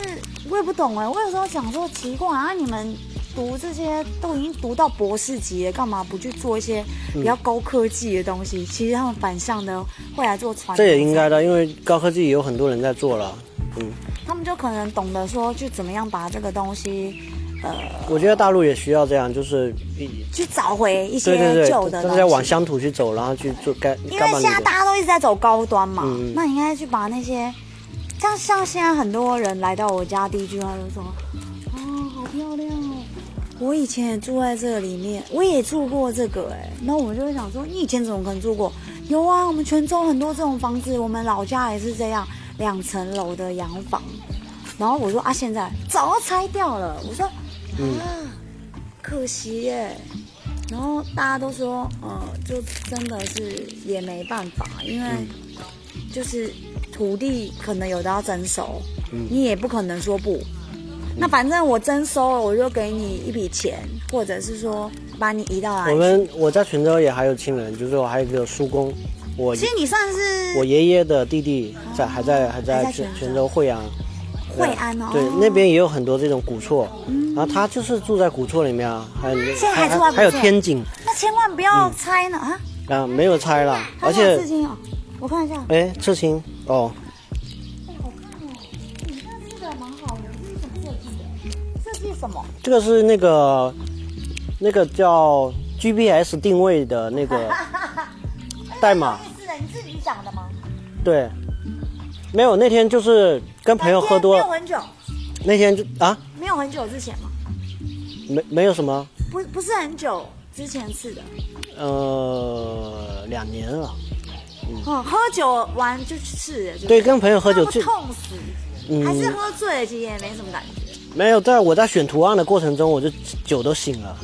我也不懂哎。我有时候想说奇怪啊，你们读这些都已经读到博士级了，干嘛不去做一些比较高科技的东西？其实他们反向的会来做传统，这也应该的，因为高科技也有很多人在做了。嗯，他们就可能懂得说去怎么样把这个东西，呃，我觉得大陆也需要这样，就是去找回一些旧的就是要往。乡土去走，然后去做该因为现在大家都一直在走高端嘛，嗯那你应该去把那些，像像现在很多人来到我家，第一句话就说：“啊，好漂亮哦！”我以前也住在这里面，我也住过这个哎、那我就会想说，你以前怎么可能住过？有啊，我们泉州很多这种房子，我们老家也是这样，两层楼的洋房。然后我说啊，现在早就拆掉了。我说啊，可惜耶。然后大家都说，呃，就真的是也没办法，因为就是土地可能有的要征收，你也不可能说不。那反正我征收了，我就给你一笔钱，或者是说把你移到哪里。我们我在泉州也还有亲人，就是我还有一个叔公，我其实你算是我爷爷的弟弟在还在还还在在泉泉泉州惠安。惠安哦，对，那边也有很多这种古厝，然后他就是住在古厝里面啊，还有现在还住还有天井那千万不要拆呢、啊！啊，没有拆了，而且有刺青哦，我看一下，哎，刺青哦，哎，好看哦，你看这个蛮好的，这是设计的？设计什么？这个是那个那个叫 GPS 定位的那个代码，是的，你自己想的吗？对，没有那天就是跟朋友喝多没有，很久，那天就啊没有很久之前吗？没没有什么不，不是很久之前吃的。呃两年了，哦，喝酒完就去吃了，就对，跟朋友喝酒就痛死，嗯还是喝醉了，其实也没什么感觉。没有，在我在选图案的过程中，我就酒都醒了。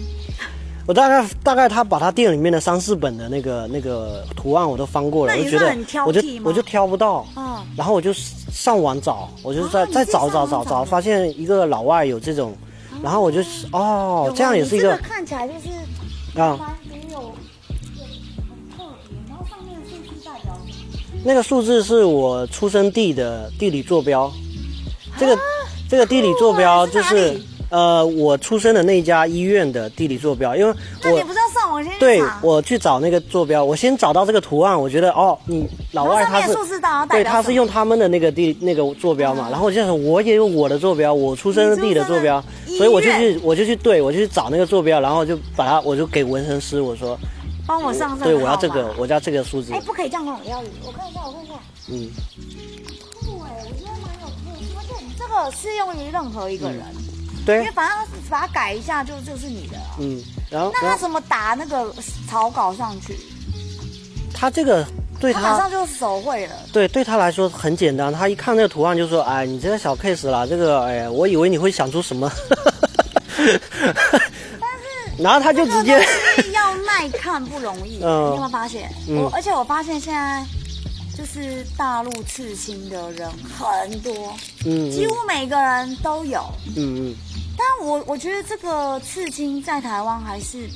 我大概大概他把他店里面的三四本的那个那个图案我都翻过了，我就觉得我就我就挑不到，嗯。然后我就上网找，我就在、哦你再自己上网找找找找，发现一个老外有这种，然后我就哦这样也是一个看起来就是啊，蛮也有特别，然后上面数字代表？那个数字是我出生地的地理坐标，这个、这个地理坐标就是呃我出生的那家医院的地理坐标，因为我那你不是要上网先对我去找那个坐标，我先找到这个图案，我觉得哦，你老外他是对，他是用他们的那个地那个坐标嘛，然后我就想我也有我的坐标，我出生地的坐标所以我就去我就去对我就去找那个坐标，然后就把它我就给纹身师我说，帮我上这个对我要这，个我要这个数字。哎，，不可以这样跟我要语，我看一下，我看一下。嗯，酷哎，我觉得蛮有特色，而且你这个适用于任何一个人，因对因为，反正把它改一下就就是你的了。嗯，然后那他怎么打那个草稿上去？他这个对他马上就手绘了。对对他来说很简单，他一看那个图案就说，哎，你这个小 case 啦，这个哎，我以为你会想出什么，然后他就直接。要耐看不容易，你嗯有没有发现？嗯我而且我发现现在就是大陆刺青的人很多，嗯，几乎每个人都有。嗯嗯但我我觉得这个刺青在台湾还是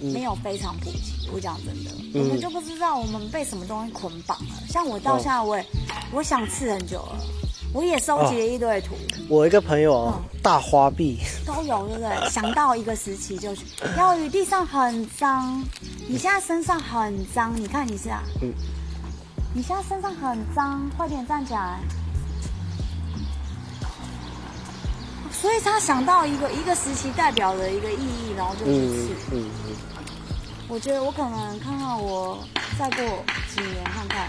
没有非常普及。我讲真的，嗯我们就不知道我们被什么东西捆绑了。像我到现在我也、我想刺很久了，我也收集了一堆图。我一个朋友嗯大花臂，都有，对不对？想到一个时期就去。要雨地上很脏，你现在身上很脏，你看你是啊，嗯你现在身上很脏，快点站起来。所以他想到一个一个时期代表的一个意义，然后就去嗯刺。嗯嗯，我觉得我可能看看我再过几年看看。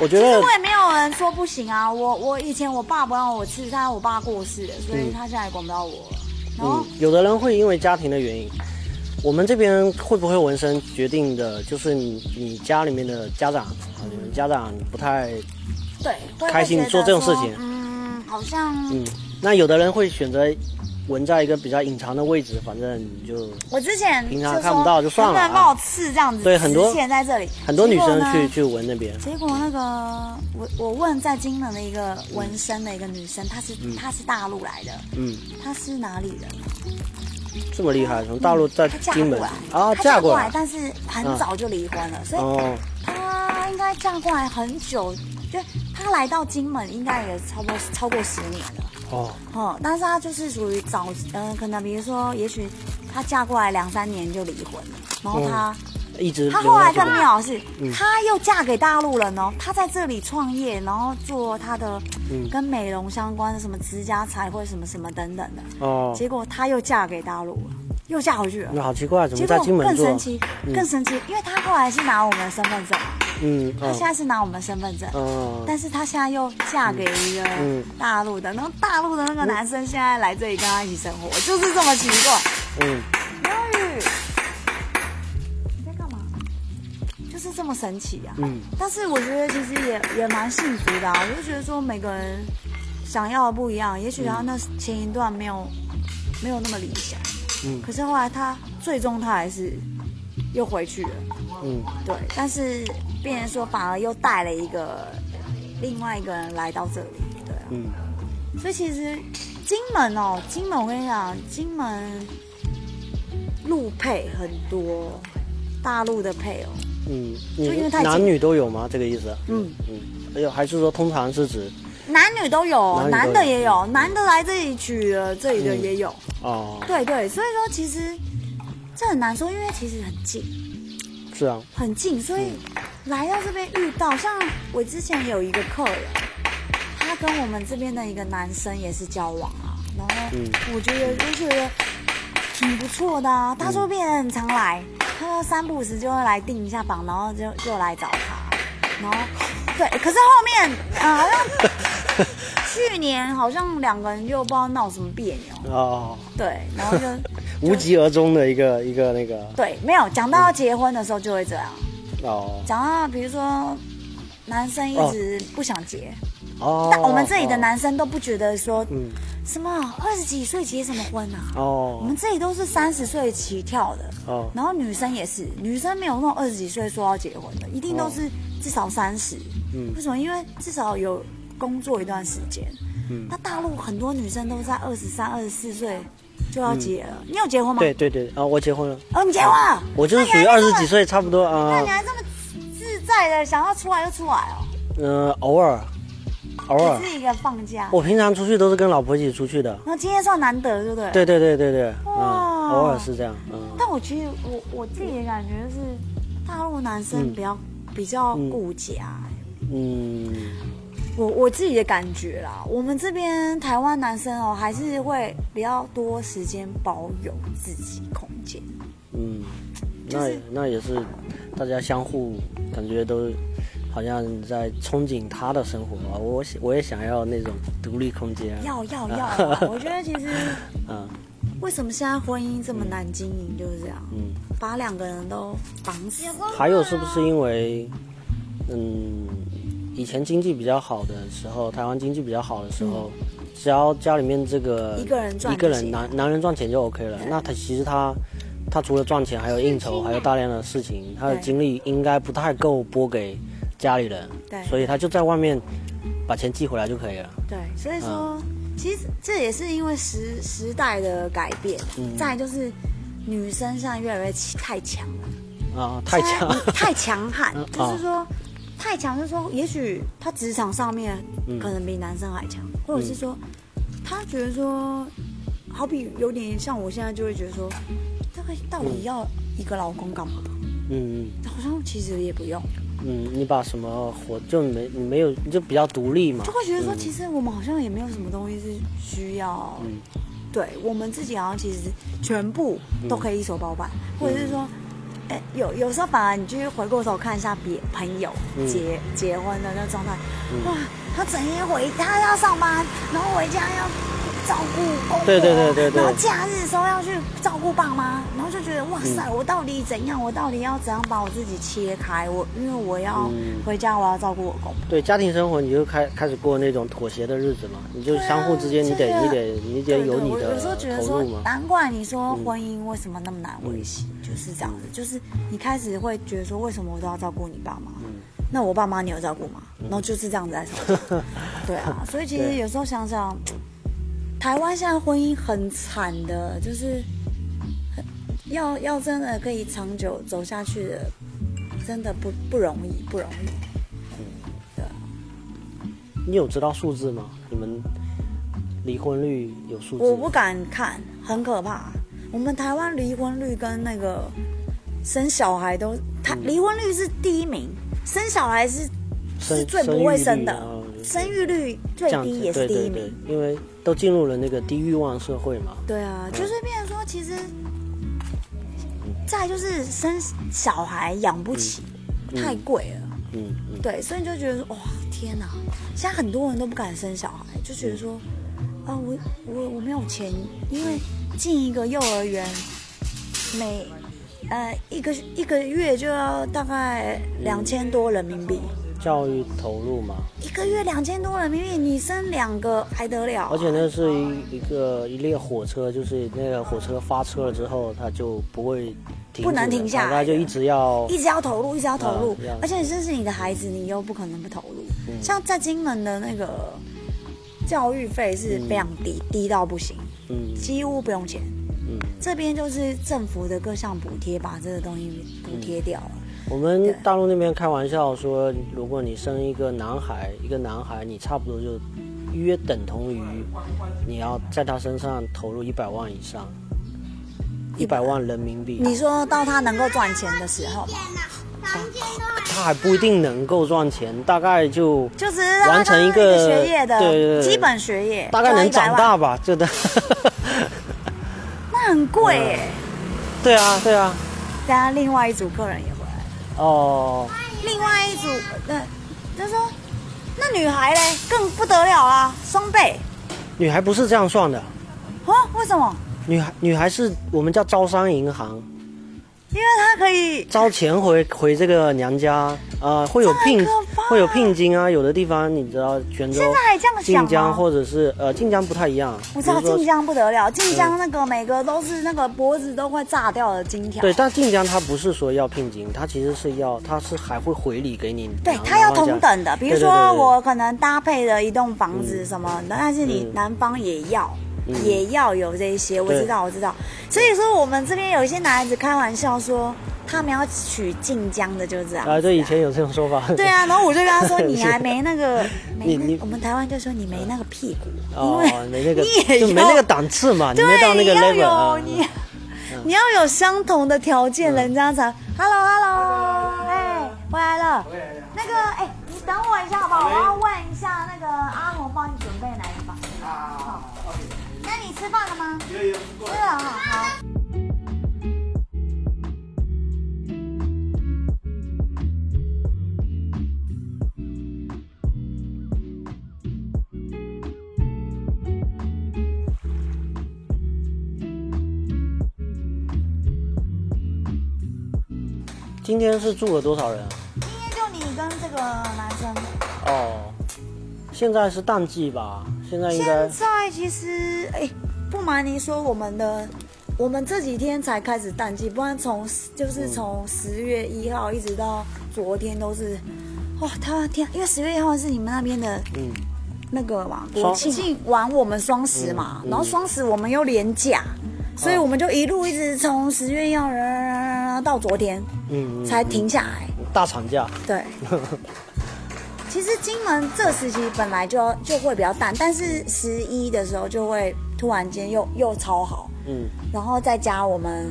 我觉得其实我也没有人说不行啊，我我以前我爸不让我刺，但是我爸过世了，所以他现在也管不到我了。然后嗯，有的人会因为家庭的原因，我们这边会不会纹身决定的就是你你家里面的家长，啊你们家长不太对，会开心做这种事情嗯，好像、嗯，那有的人会选择纹在一个比较隐藏的位置，反正你就我之前平常看不到就算了。啊能不能帮我刺这样子，对很多直线在这里，很多女生去去纹那边，结果那个我我问在金门的一个纹身的一个女生，她是、她是大陆来的，嗯，她是哪里人？这么厉害，从大陆在金门。啊她嫁过来，但是很早就离婚了，所以哦，她应该嫁过来很久，就她来到金门应该也差不多超过十年了。哦，哦，但是她就是属于早，嗯、可能比如说，也许她嫁过来两三年就离婚了，然后她，一直她后来更妙的是，嗯。她又嫁给大陆人哦，她在这里创业，然后做她的嗯。跟美容相关的什么指甲彩绘什么什么等等的，哦，结果她又嫁给大陆了，又嫁回去了。那好奇怪，怎么在金门做？更神奇，嗯更神奇，因为他后来是拿我们的身份证嘛，嗯，他现在是拿我们身份证，嗯，但是他现在又嫁给一个嗯大陆的，然后大陆的那个男生现在来这里跟他一起生活，就是这么奇怪。嗯，耀宇，你在干嘛？就是这么神奇啊！嗯，但是我觉得其实也也蛮幸福的啊，我就觉得说每个人想要的不一样，也许他那前一段没有没有那么理想，嗯。可是后来他最终他还是又回去了。嗯，对，但是变成说反而又带了一个另外一个人来到这里，对啊，嗯，所以其实金门哦，金门我跟你讲，金门路配很多，大陆的配哦，嗯，就因为太近。男女都有吗？这个意思？嗯，嗯，哎呦，还是说通常是指男女都有，男的也有，男的来这里娶了，这里的也有，哦，对对，所以说其实这很难说，因为其实很近。是啊，很近，所以来到这边遇到，像我之前有一个客人，他跟我们这边的一个男生也是交往啊，然后嗯我觉得就觉得挺不错的啊。他说变得很常来，他说三不五时就会来定一下榜，然后就就来找他，然后对，可是后面啊、好像去年好像两个人就不知道闹什么别扭，哦，对，然后就 无疾而终的一个一个那个。对，没有讲到要结婚的时候就会这样。哦。讲到比如说男生一直不想结，哦，但我们这里的男生都不觉得说嗯。什么二十几岁结什么婚啊？我哦们这里都是三十岁起跳的，哦。然后女生也是，女生没有那种二十几岁说要结婚的，一定都是至少三十。嗯为什么？因为至少有工作一段时间。嗯那大陆很多女生都在二十三、二十四岁就要结了。你有结婚吗？对。对对啊，我结婚了，哦，你结婚了？我就是属于二十几岁差不多啊那你，还这么自在的，想要出来就出来哦。嗯，偶尔偶尔你，是一个放假。我平常出去都是跟老婆一起出去的，那今天算难得，对不对？。对对对对对，嗯，哇偶尔是这样，嗯但我其实我我自己的感觉就是，大陆男生嗯比较、比较顾家、嗯我我自己的感觉啦，我们这边台湾男生哦，还是会比较多时间保有自己空间。嗯，那也那也是大家相互感觉都好像在憧憬他的生活啊，我我也想要那种独立空间，要要要啊！我觉得其实嗯为什么现在婚姻这么难经营，就是这样，嗯，把两个人都绑死。还有是不是因为嗯以前经济比较好的时候，台湾经济比较好的时候，只要家里面这个一个人赚一个人男男人赚钱就 OK 了，那他其实他他除了赚钱，还有应酬，还有大量的事情，他的精力应该不太够拨给家里人，对。所以他就在外面把钱寄回来就可以了。对，所以说，嗯其实这也是因为时时代的改变，嗯。再就是女生现在越来越起太强了，啊，太强。太强悍嗯，就是说太强，就是说也许他职场上面嗯。可能比男生还强，或者是说他觉得说，好比有点像我现在就会觉得说，这个到底要一个老公干嘛？嗯嗯。好像其实也不用，嗯，你把什么活就没你没有你就比较独立嘛。就，会觉得说，其实我们好像也没有什么东西是需要，嗯。对我们自己好像其实全部都可以一手包办，或者是说，哎、有有时候反而你就是回过头看一下别朋友嗯。结、结婚的那状态，哇，他整天回他要上班，然后回家要照顾对对对对对然后假日的时候要去照顾爸妈，然后就觉得哇塞，我到底怎样？我到底要怎样把我自己切开？我因为我要嗯回家，我要照顾我公婆。对家庭生活你就开开始过那种妥协的日子嘛，你就相互之间你得、这个你得你得有你的有时候觉得说难怪你说婚姻为什么那么难维系，就是这样子，就是你开始会觉得说，为什么我都要照顾你爸妈？嗯那我爸妈你有照顾吗？然后就是这样子在吵架。对啊，所以其实有时候想想，台湾现在婚姻很惨的，就是要要真的可以长久走下去的，真的不不容易，不容易。你有知道数字吗？你们离婚率有数字？我不敢看，很可怕。我们台湾离婚率跟那个生小孩都，台离婚率是第一名，生小孩是是最不会生的生育率最低也是第一对对名。对，因为都进入了那个低欲望社会嘛。对啊，就是变成说，其实，再就是生小孩养不起，太贵了。嗯嗯，对，所以你就觉得说哇，天哪！现在很多人都不敢生小孩，就觉得说，啊，我我我没有钱，因为进一个幼儿园，每呃一个一个月就要大概两千多人民币，教育投入嘛，一个月两千多人民币，你生两个还得了啊、而且那是一一个一列火车，就是那个火车发车了之后，它就不会停，不能停下来它就一直要一直要投入，一直要投入啊，而且这是你的孩子，你又不可能不投入。像在金门的那个教育费是非常低，低到不行，嗯几乎不用钱。嗯。这边就是政府的各项补贴，把这个东西补贴掉了。我们大陆那边开玩笑说，如果你生一个男孩，一个男孩，你差不多就约等同于你要在他身上投入一百万以上，一百万人民币。你说到他能够赚钱的时候，他还不一定能够赚钱，大概就就是完成一当个个学业的对对对基本学业，大概能赚100万，长大吧，就的。那很贵耶。对啊，对啊。大家另外一组客人。哦，另外一组，呃，他说那女孩嘞更不得了啊，双倍女孩不是这样算的，哦？为什么？女孩女孩是我们叫招商银行，因为他可以招钱回回这个娘家，呃，会有聘会有聘金啊，有的地方你知道泉州现在还这样晋？江或者是呃晋江不太一样，我知道晋江不得了，晋江那个每个都是那个脖子都快炸掉的金条。对，但晋江它不是说要聘金，它其实是要它是还会回礼给你，对，它要同等的，比如说我可能搭配了一栋房子什么的，但是你嗯。男方也要。嗯也要有这一些，我知道，我知道。所以说，我们这边有一些男孩子开玩笑说，他们要娶晋江的，就是这样。啊，对，以前有这种说法。对啊，然后我就跟他说，你还没那个，没你你那，我们台湾就说你没那个屁股，因哦为，没那个 你也就没那个档次嘛，没到那个你要 level 有啊。你，你要有相同的条件，人家才 hello hello，哎，回来了。那个，哎，你等我一下好不好？我要问一下那个阿红帮你准备哪个房间。好。那你吃饭了吗？吃了哈，好。今天是住了多少人啊？今天就你跟这个男生。哦，现在是淡季吧？现在应该现在其实，哎、不瞒您说，我们的我们这几天才开始淡季，不然从就是从十月一号一直到昨天都是，哇，他天，因为十月一号是你们那边的嗯，那个嘛，国庆完我们双十嘛，嗯嗯。然后双十我们又连假，所以我们就一路一直从十月一号到昨天嗯，嗯才停下来。大长假。对，其实金门这时期本来就就会比较淡，但是十一的时候就会突然间又又超好，嗯。然后再加我们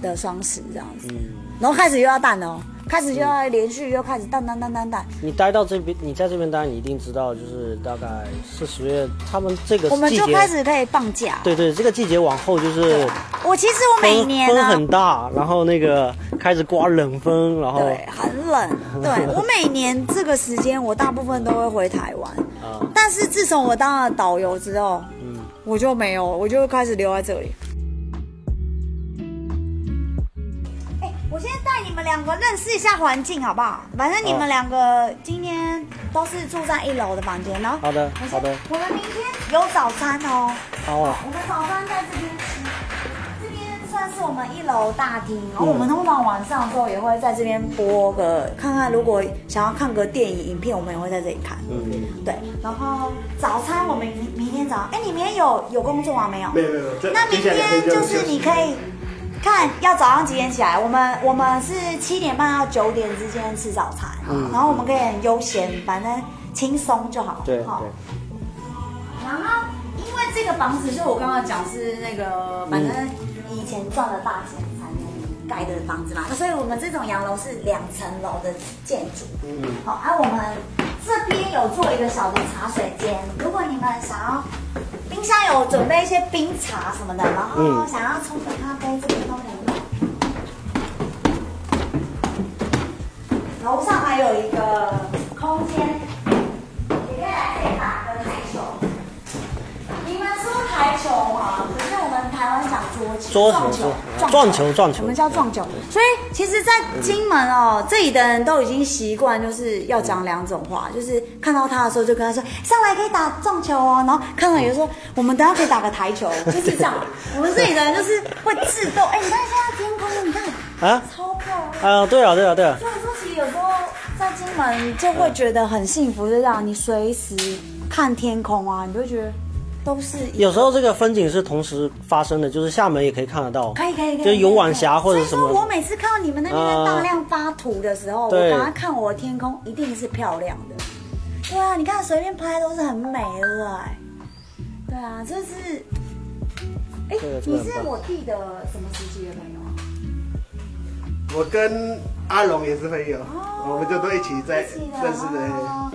的双十这样子，嗯，然后开始又要淡了哦，开始就要连续又开始淡淡淡淡淡。你待到这边，你在这边待，你一定知道，就是大概是十月，他们这个我们就开始可以放假。对对，这个季节往后就是我其实我每年风很大，然后那个开始刮冷风，然后对，很冷。对 我每年这个时间，我大部分都会回台湾。啊，但是自从我当了导游之后，嗯我就没有，我就开始留在这里。先带你们两个认识一下环境，好不好？反正你们两个今天都是住在一楼的房间，然后好的好的我们明天有早餐哦。好啊，我们早餐在这边吃，这边算是我们一楼大厅，然后我们通常晚上的时候也会在这边播个，看看如果想要看个电影影片，我们也会在这里看。嗯，对，然后早餐我们明明天早上，哎，你明天有有工作吗？没有。没有没有没有，那明天就是你可以看要早上几点起来，我们我们是七点半到九点之间吃早餐，然后我们可以很悠闲，反正轻松就好。对好对，然后因为这个房子，就我刚刚讲是那个，反正以前赚了大钱才能盖的房子嘛，所以我们这种洋楼是两层楼的建筑。嗯。好，而、我们这边有做一个小的茶水间，如果你们想要，冰箱有准备一些冰茶什么的，然后嗯。想要冲个咖啡，这边以买。楼上还有一个空间，也可以来这里打个台球。你们说台球嘛？可是我们台湾讲桌球、桌球撞球、撞球撞球我们叫撞球。所以其实，在金门哦，这里的人都已经习惯，就是要讲两种话，就是看到他的时候就跟他说上来可以打撞球哦，然后看到有人说我们等下可以打个台球，就是这样。我们这里的人就是会智斗。哎，你看现在天空，你看啊超漂亮。啊，对啊对啊对啊，实有时候在金门就会觉得很幸福，就这样，你随时看天空啊，你就会觉得都是有时候这个风景是同时发生的，就是厦门也可以看得到，可以可以可以，就是有晚霞或者什所以说我，每次看到你们那边在大量发图的时候，我对赶快看我的天空，一定是漂亮的。对啊，你看随便拍都是很美，对不对？啊，这是。哎你是我弟的什么时期的朋友啊？我跟阿龙也是朋友，哦我们就都一起在认识的。哦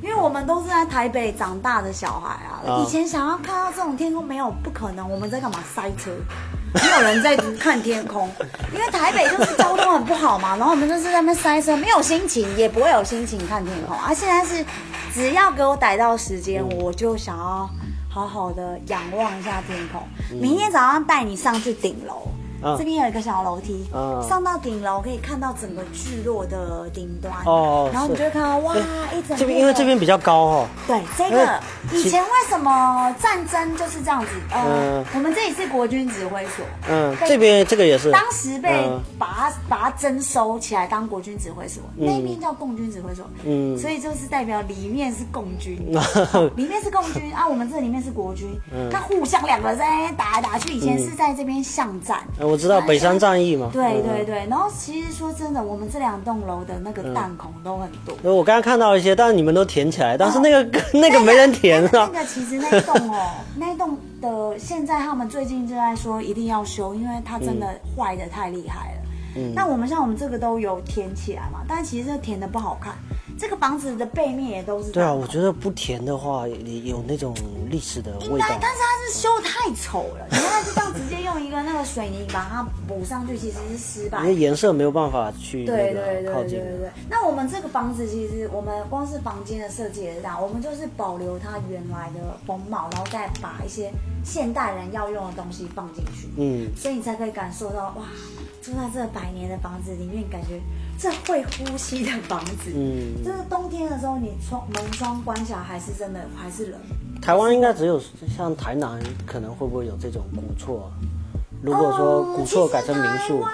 因为我们都是在台北长大的小孩啊，啊以前想要看到这种天空没有不可能，我们在干嘛塞车？没有人在看天空，因为台北就是交通很不好嘛，然后我们就是在那边塞车，没有心情，也不会有心情看天空。啊，现在是只要给我逮到时间，我就想要好好的仰望一下天空。明天早上带你上去顶楼。啊这边有一个小楼梯，啊上到顶楼可以看到整个聚落的顶端，哦然后你就会看到哇，一整这边因为这边比较高哦，对这个以前为什么战争就是这样子？呃，嗯。我们这里是国军指挥所，嗯，这边这个也是，当时被嗯。把它把它征收起来当国军指挥所，那边叫共军指挥所，嗯。所以就是代表里面是共军，里面是共军啊，我们这里面是国军，嗯。那互相两个在打来打去，以前是在这边巷战。呃我知道北山战役嘛，对嗯对对，然后其实说真的，我们这两栋楼的那个弹孔都很多。呃我刚刚看到一些，但是你们都填起来，但是那个 那个没人填啊。那个其实那一栋哦，那一栋的现在他们最近就在说一定要修，因为它真的坏的太厉害了。嗯那我们像我们这个都有填起来嘛，但其实这填的不好看。这个房子的背面也都是对啊，我觉得不填的话，也有那种历史的应该，味道。但是它是修的太丑了。你看，它就这样直接用一个那个水泥把它补上去，其实是失败因为颜色没有办法去对对对对。对对。那我们这个房子其实我们光是房间的设计也是这样，我们就是保留它原来的风貌，然后再把一些现代人要用的东西放进去。嗯，所以你才可以感受到哇，住在这百年的房子里面，感觉这会呼吸的房子。嗯就是冬天的时候，你窗门窗关起来，还是真的还是冷。台湾应该只有像台南，可能会不会有这种古厝啊？如果说古厝改成民宿，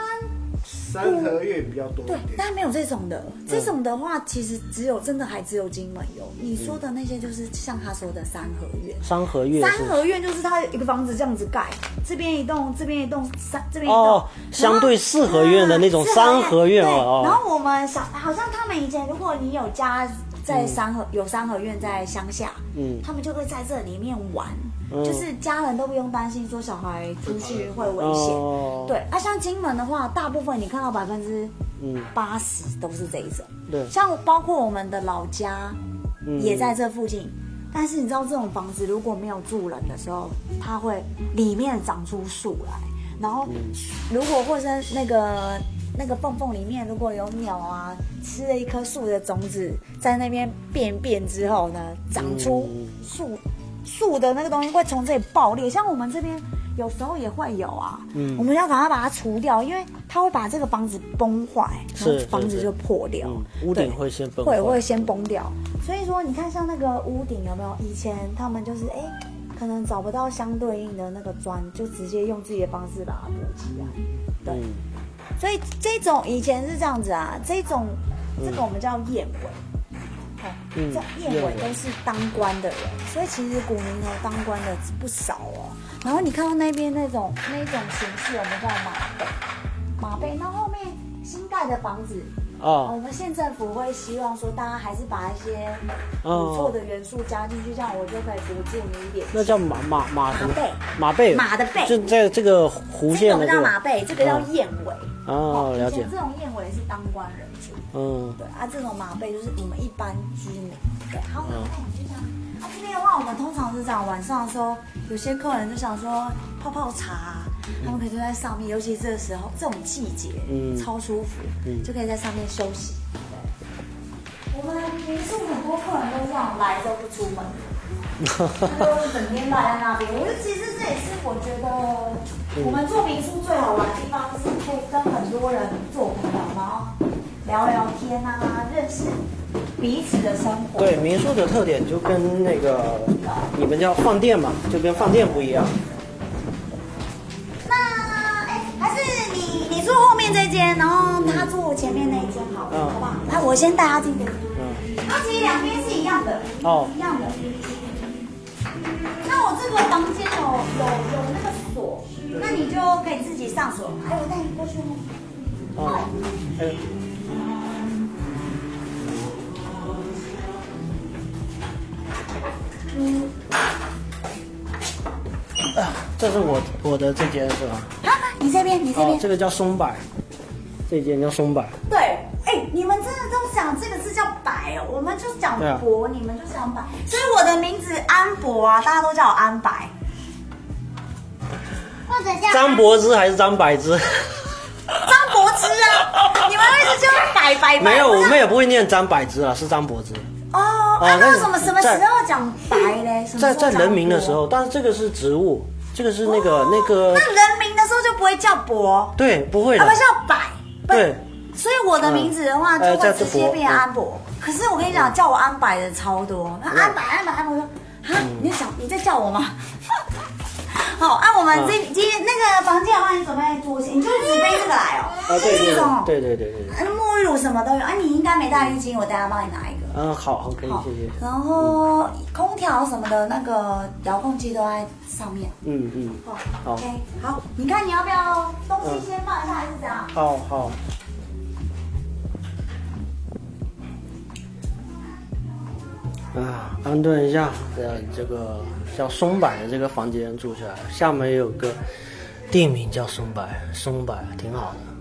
三合院比较多一对点，，但没有这种的。这种的话，其实只有真的还只有金门有。你说的那些就是像他说的三合院。三合院三是合院就是它一个房子这样子盖，这边一栋，这边一栋，三这边一栋。哦相对四合院的那种啊三合院对哦哦然后我们小好像他们以前，如果你有家在三合、有三合院在乡下，嗯他们就会在这里面玩，嗯。就是家人都不用担心说小孩出去会危险。哦，对啊，像金门的话，大部分你看到百分之嗯。八十都是这一种。对，像包括我们的老家嗯也在这附近，但是你知道这种房子如果没有住人的时候，它会里面长出树来，然后嗯。如果或者是那个那个缝缝里面如果有鸟啊吃了一棵树的种子，在那边便便之后呢，长出嗯。树树的那个东西会从这里爆裂，像我们这边。有时候也会有啊，嗯我们要赶快把它除掉，因为它会把这个房子崩坏，然后房子就破掉。嗯，屋对顶会先崩坏，会会先崩掉。所以说，你看像那个屋顶有没有？以前他们就是哎，可能找不到相对应的那个砖，就直接用自己的方式把它补起来。对，嗯所以这种以前是这样子啊，这种这个我们叫燕尾。这燕燕尾尾都是当官的人，所以其实古宁头当官的不少哦。然后你看到那边那种那种形式，我们叫马背，马背。那后面新盖的房子，哦我哦们县政府会希望说，大家还是把一些哦不错的元素加进去，这样我就可以补助你一点。那叫马马马什么马背马背马的背就在这个弧这个我们线的这个叫马背，这个叫燕尾。哦，了解，这种燕尾是当官人住，嗯对啊，这种马背就是我们一般居民。对，好，嗯那我们就这样。啊，这边的话，我们通常是这样，晚上的时候，有些客人就想说泡泡茶，他们可以就在上面，尤其这个时候这种季节，嗯超舒服，嗯就可以在上面休息。对，我们民宿很多客人都这样来都不出门，他都整天赖在那边。我觉得其实这也是我觉得我们做民宿最好玩的地方，就是可以跟很多人做朋友，然后聊聊天啊，认识彼此的生活。对，民宿的特点就跟那个你们叫饭店嘛，就跟饭店不一样。那哎，还是你你住后面这间，然后他住前面那一间好了，嗯好不好？来，我先带他进去。嗯，它其实两边是一样的，哦一样的。那我这个房间有有有那个锁，那你就可以自己上锁。哎，我带你过去哦。哦，哎，嗯，啊，这是我我的这间是吧？啊，你这边，你这边。，哦这个叫松柏，这间叫松柏。对，哎，你们真的都讲这个字叫柏哦，我们就讲柏啊，你们就讲柏，所以我的名字安柏啊，大家都叫我安柏。或者叫张柏芝还是张柏芝？张柏芝啊，你们会一直叫白白白？没有，我们也不会念张柏芝啊，是张柏芝。哦，啊，哦那那什么什么时候讲白嘞？在在人名的时候，但是这个是植物，这个是那个那个，那人名的时候就不会叫伯，对，不会啊，的不，叫百。对，所以我的名字的话嗯就会呃直接变安博。可是我跟你讲，叫我安百的超多。那安百安百安百，我说啊，你在想你在叫我吗？好，按我们这嗯今天那个房间的话，你准备多些，你就只背这个来哦。啊，对对这种哦对对对对乳什么都有啊，你应该没带浴巾，我等下帮你拿一个。嗯，好好，可以，谢谢，，然后空调什么的那个遥控器都在上面。嗯嗯，哦好，OK，好，你看你要不要东西先放一下，还是怎样？好好。啊，安顿一下，呃，这个叫松柏的这个房间住下来，厦门有个地名叫松柏，松柏挺好的。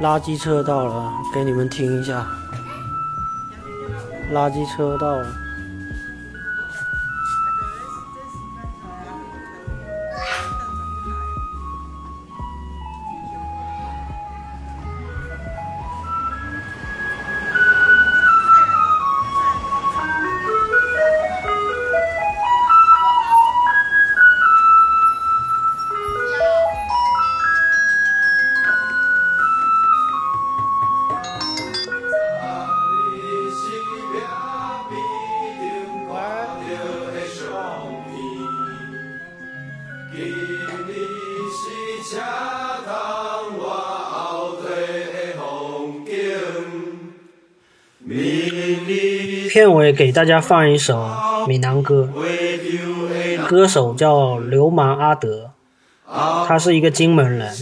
垃圾车到了，给你们听一下。垃圾车到了。片尾给大家放一首闽南歌，歌手叫流氓阿德，他是一个金门人。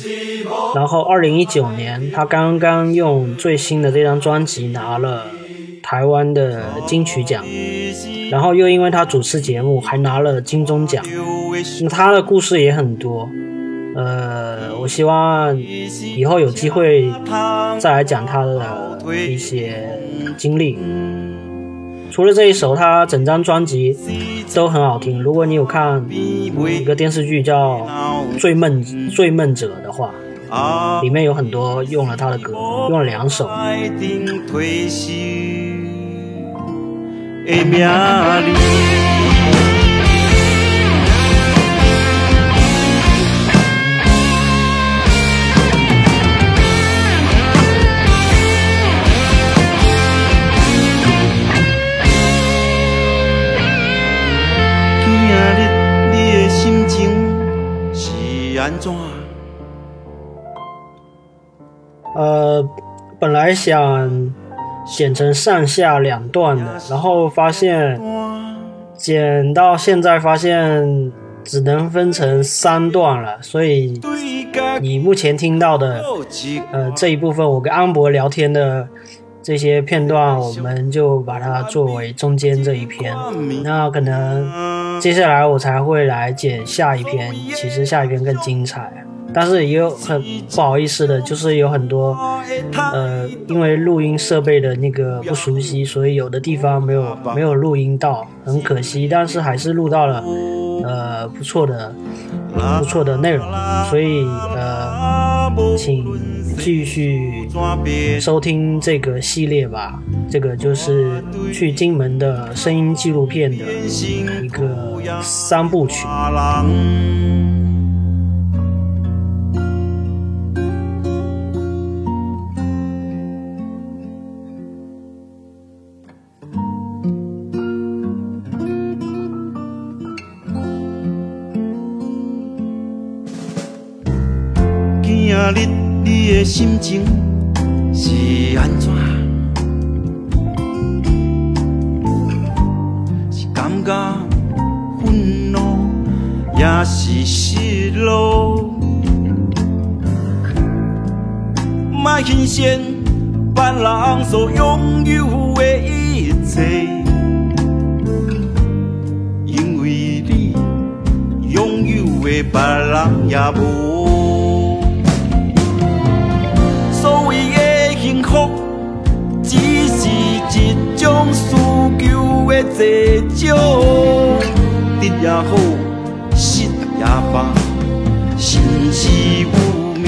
然后二零一九年，他刚刚用最新的这张专辑拿了台湾的金曲奖，然后又因为他主持节目还拿了金钟奖。那他的故事也很多，呃，我希望以后有机会再来讲他的一些经历。除了这一首，他整张专辑都很好听。如果你有看一个电视剧叫《醉梦醉梦者》的话，里面有很多用了他的歌，用了两首。呃，本来想剪成上下两段的，然后发现剪到现在发现只能分成三段了，所以你目前听到的呃这一部分我跟安博聊天的这些片段，我们就把它作为中间这一篇。那可能接下来我才会来剪下一篇，其实下一篇更精彩。但是也有很不好意思的，就是有很多，呃，因为录音设备的那个不熟悉，所以有的地方没有没有录音到，很可惜。但是还是录到了，呃，不错的不错的内容，所以呃，请继续收听这个系列吧。这个就是去金门的声音纪录片的一个三部曲。心情是安怎？是感觉愤怒，也是失落？莫欣赏别人所拥有的一切，因为你拥有的别人也无。幸福，只是一种需求的借口。得也好，失也罢，心是有命。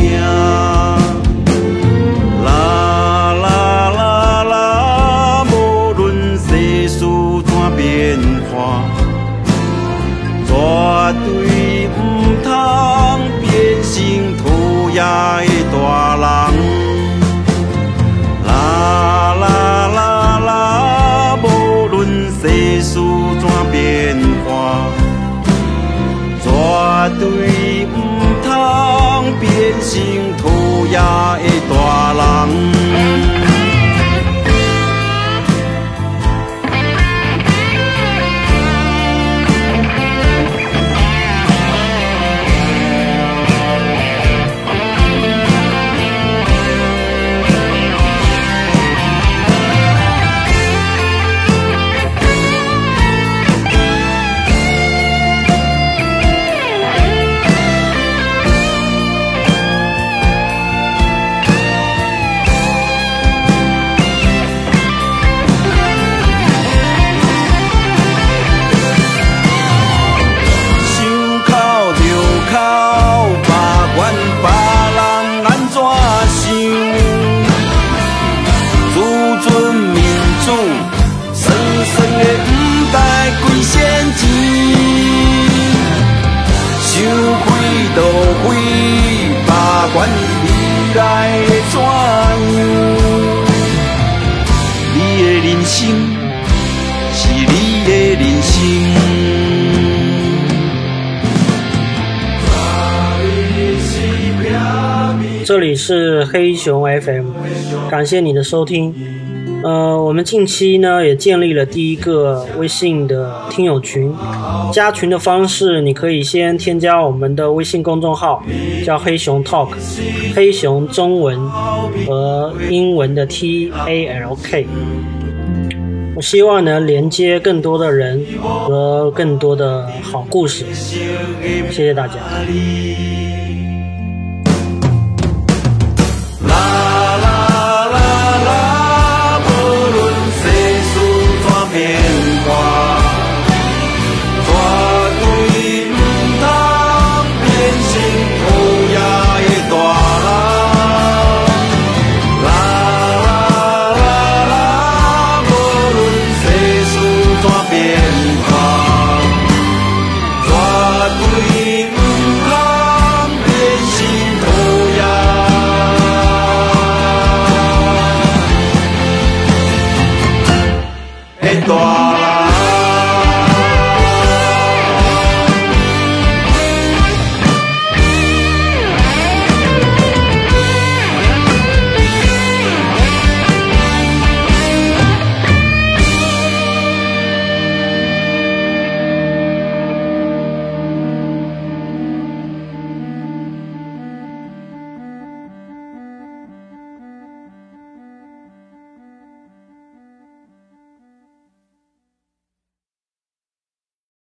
是黑熊 FM，感谢你的收听。呃，我们近期呢也建立了第一个微信的听友群，加群的方式你可以先添加我们的微信公众号，叫黑熊 Talk，黑熊中文和英文的 T A L K。我希望能连接更多的人和更多的好故事，谢谢大家。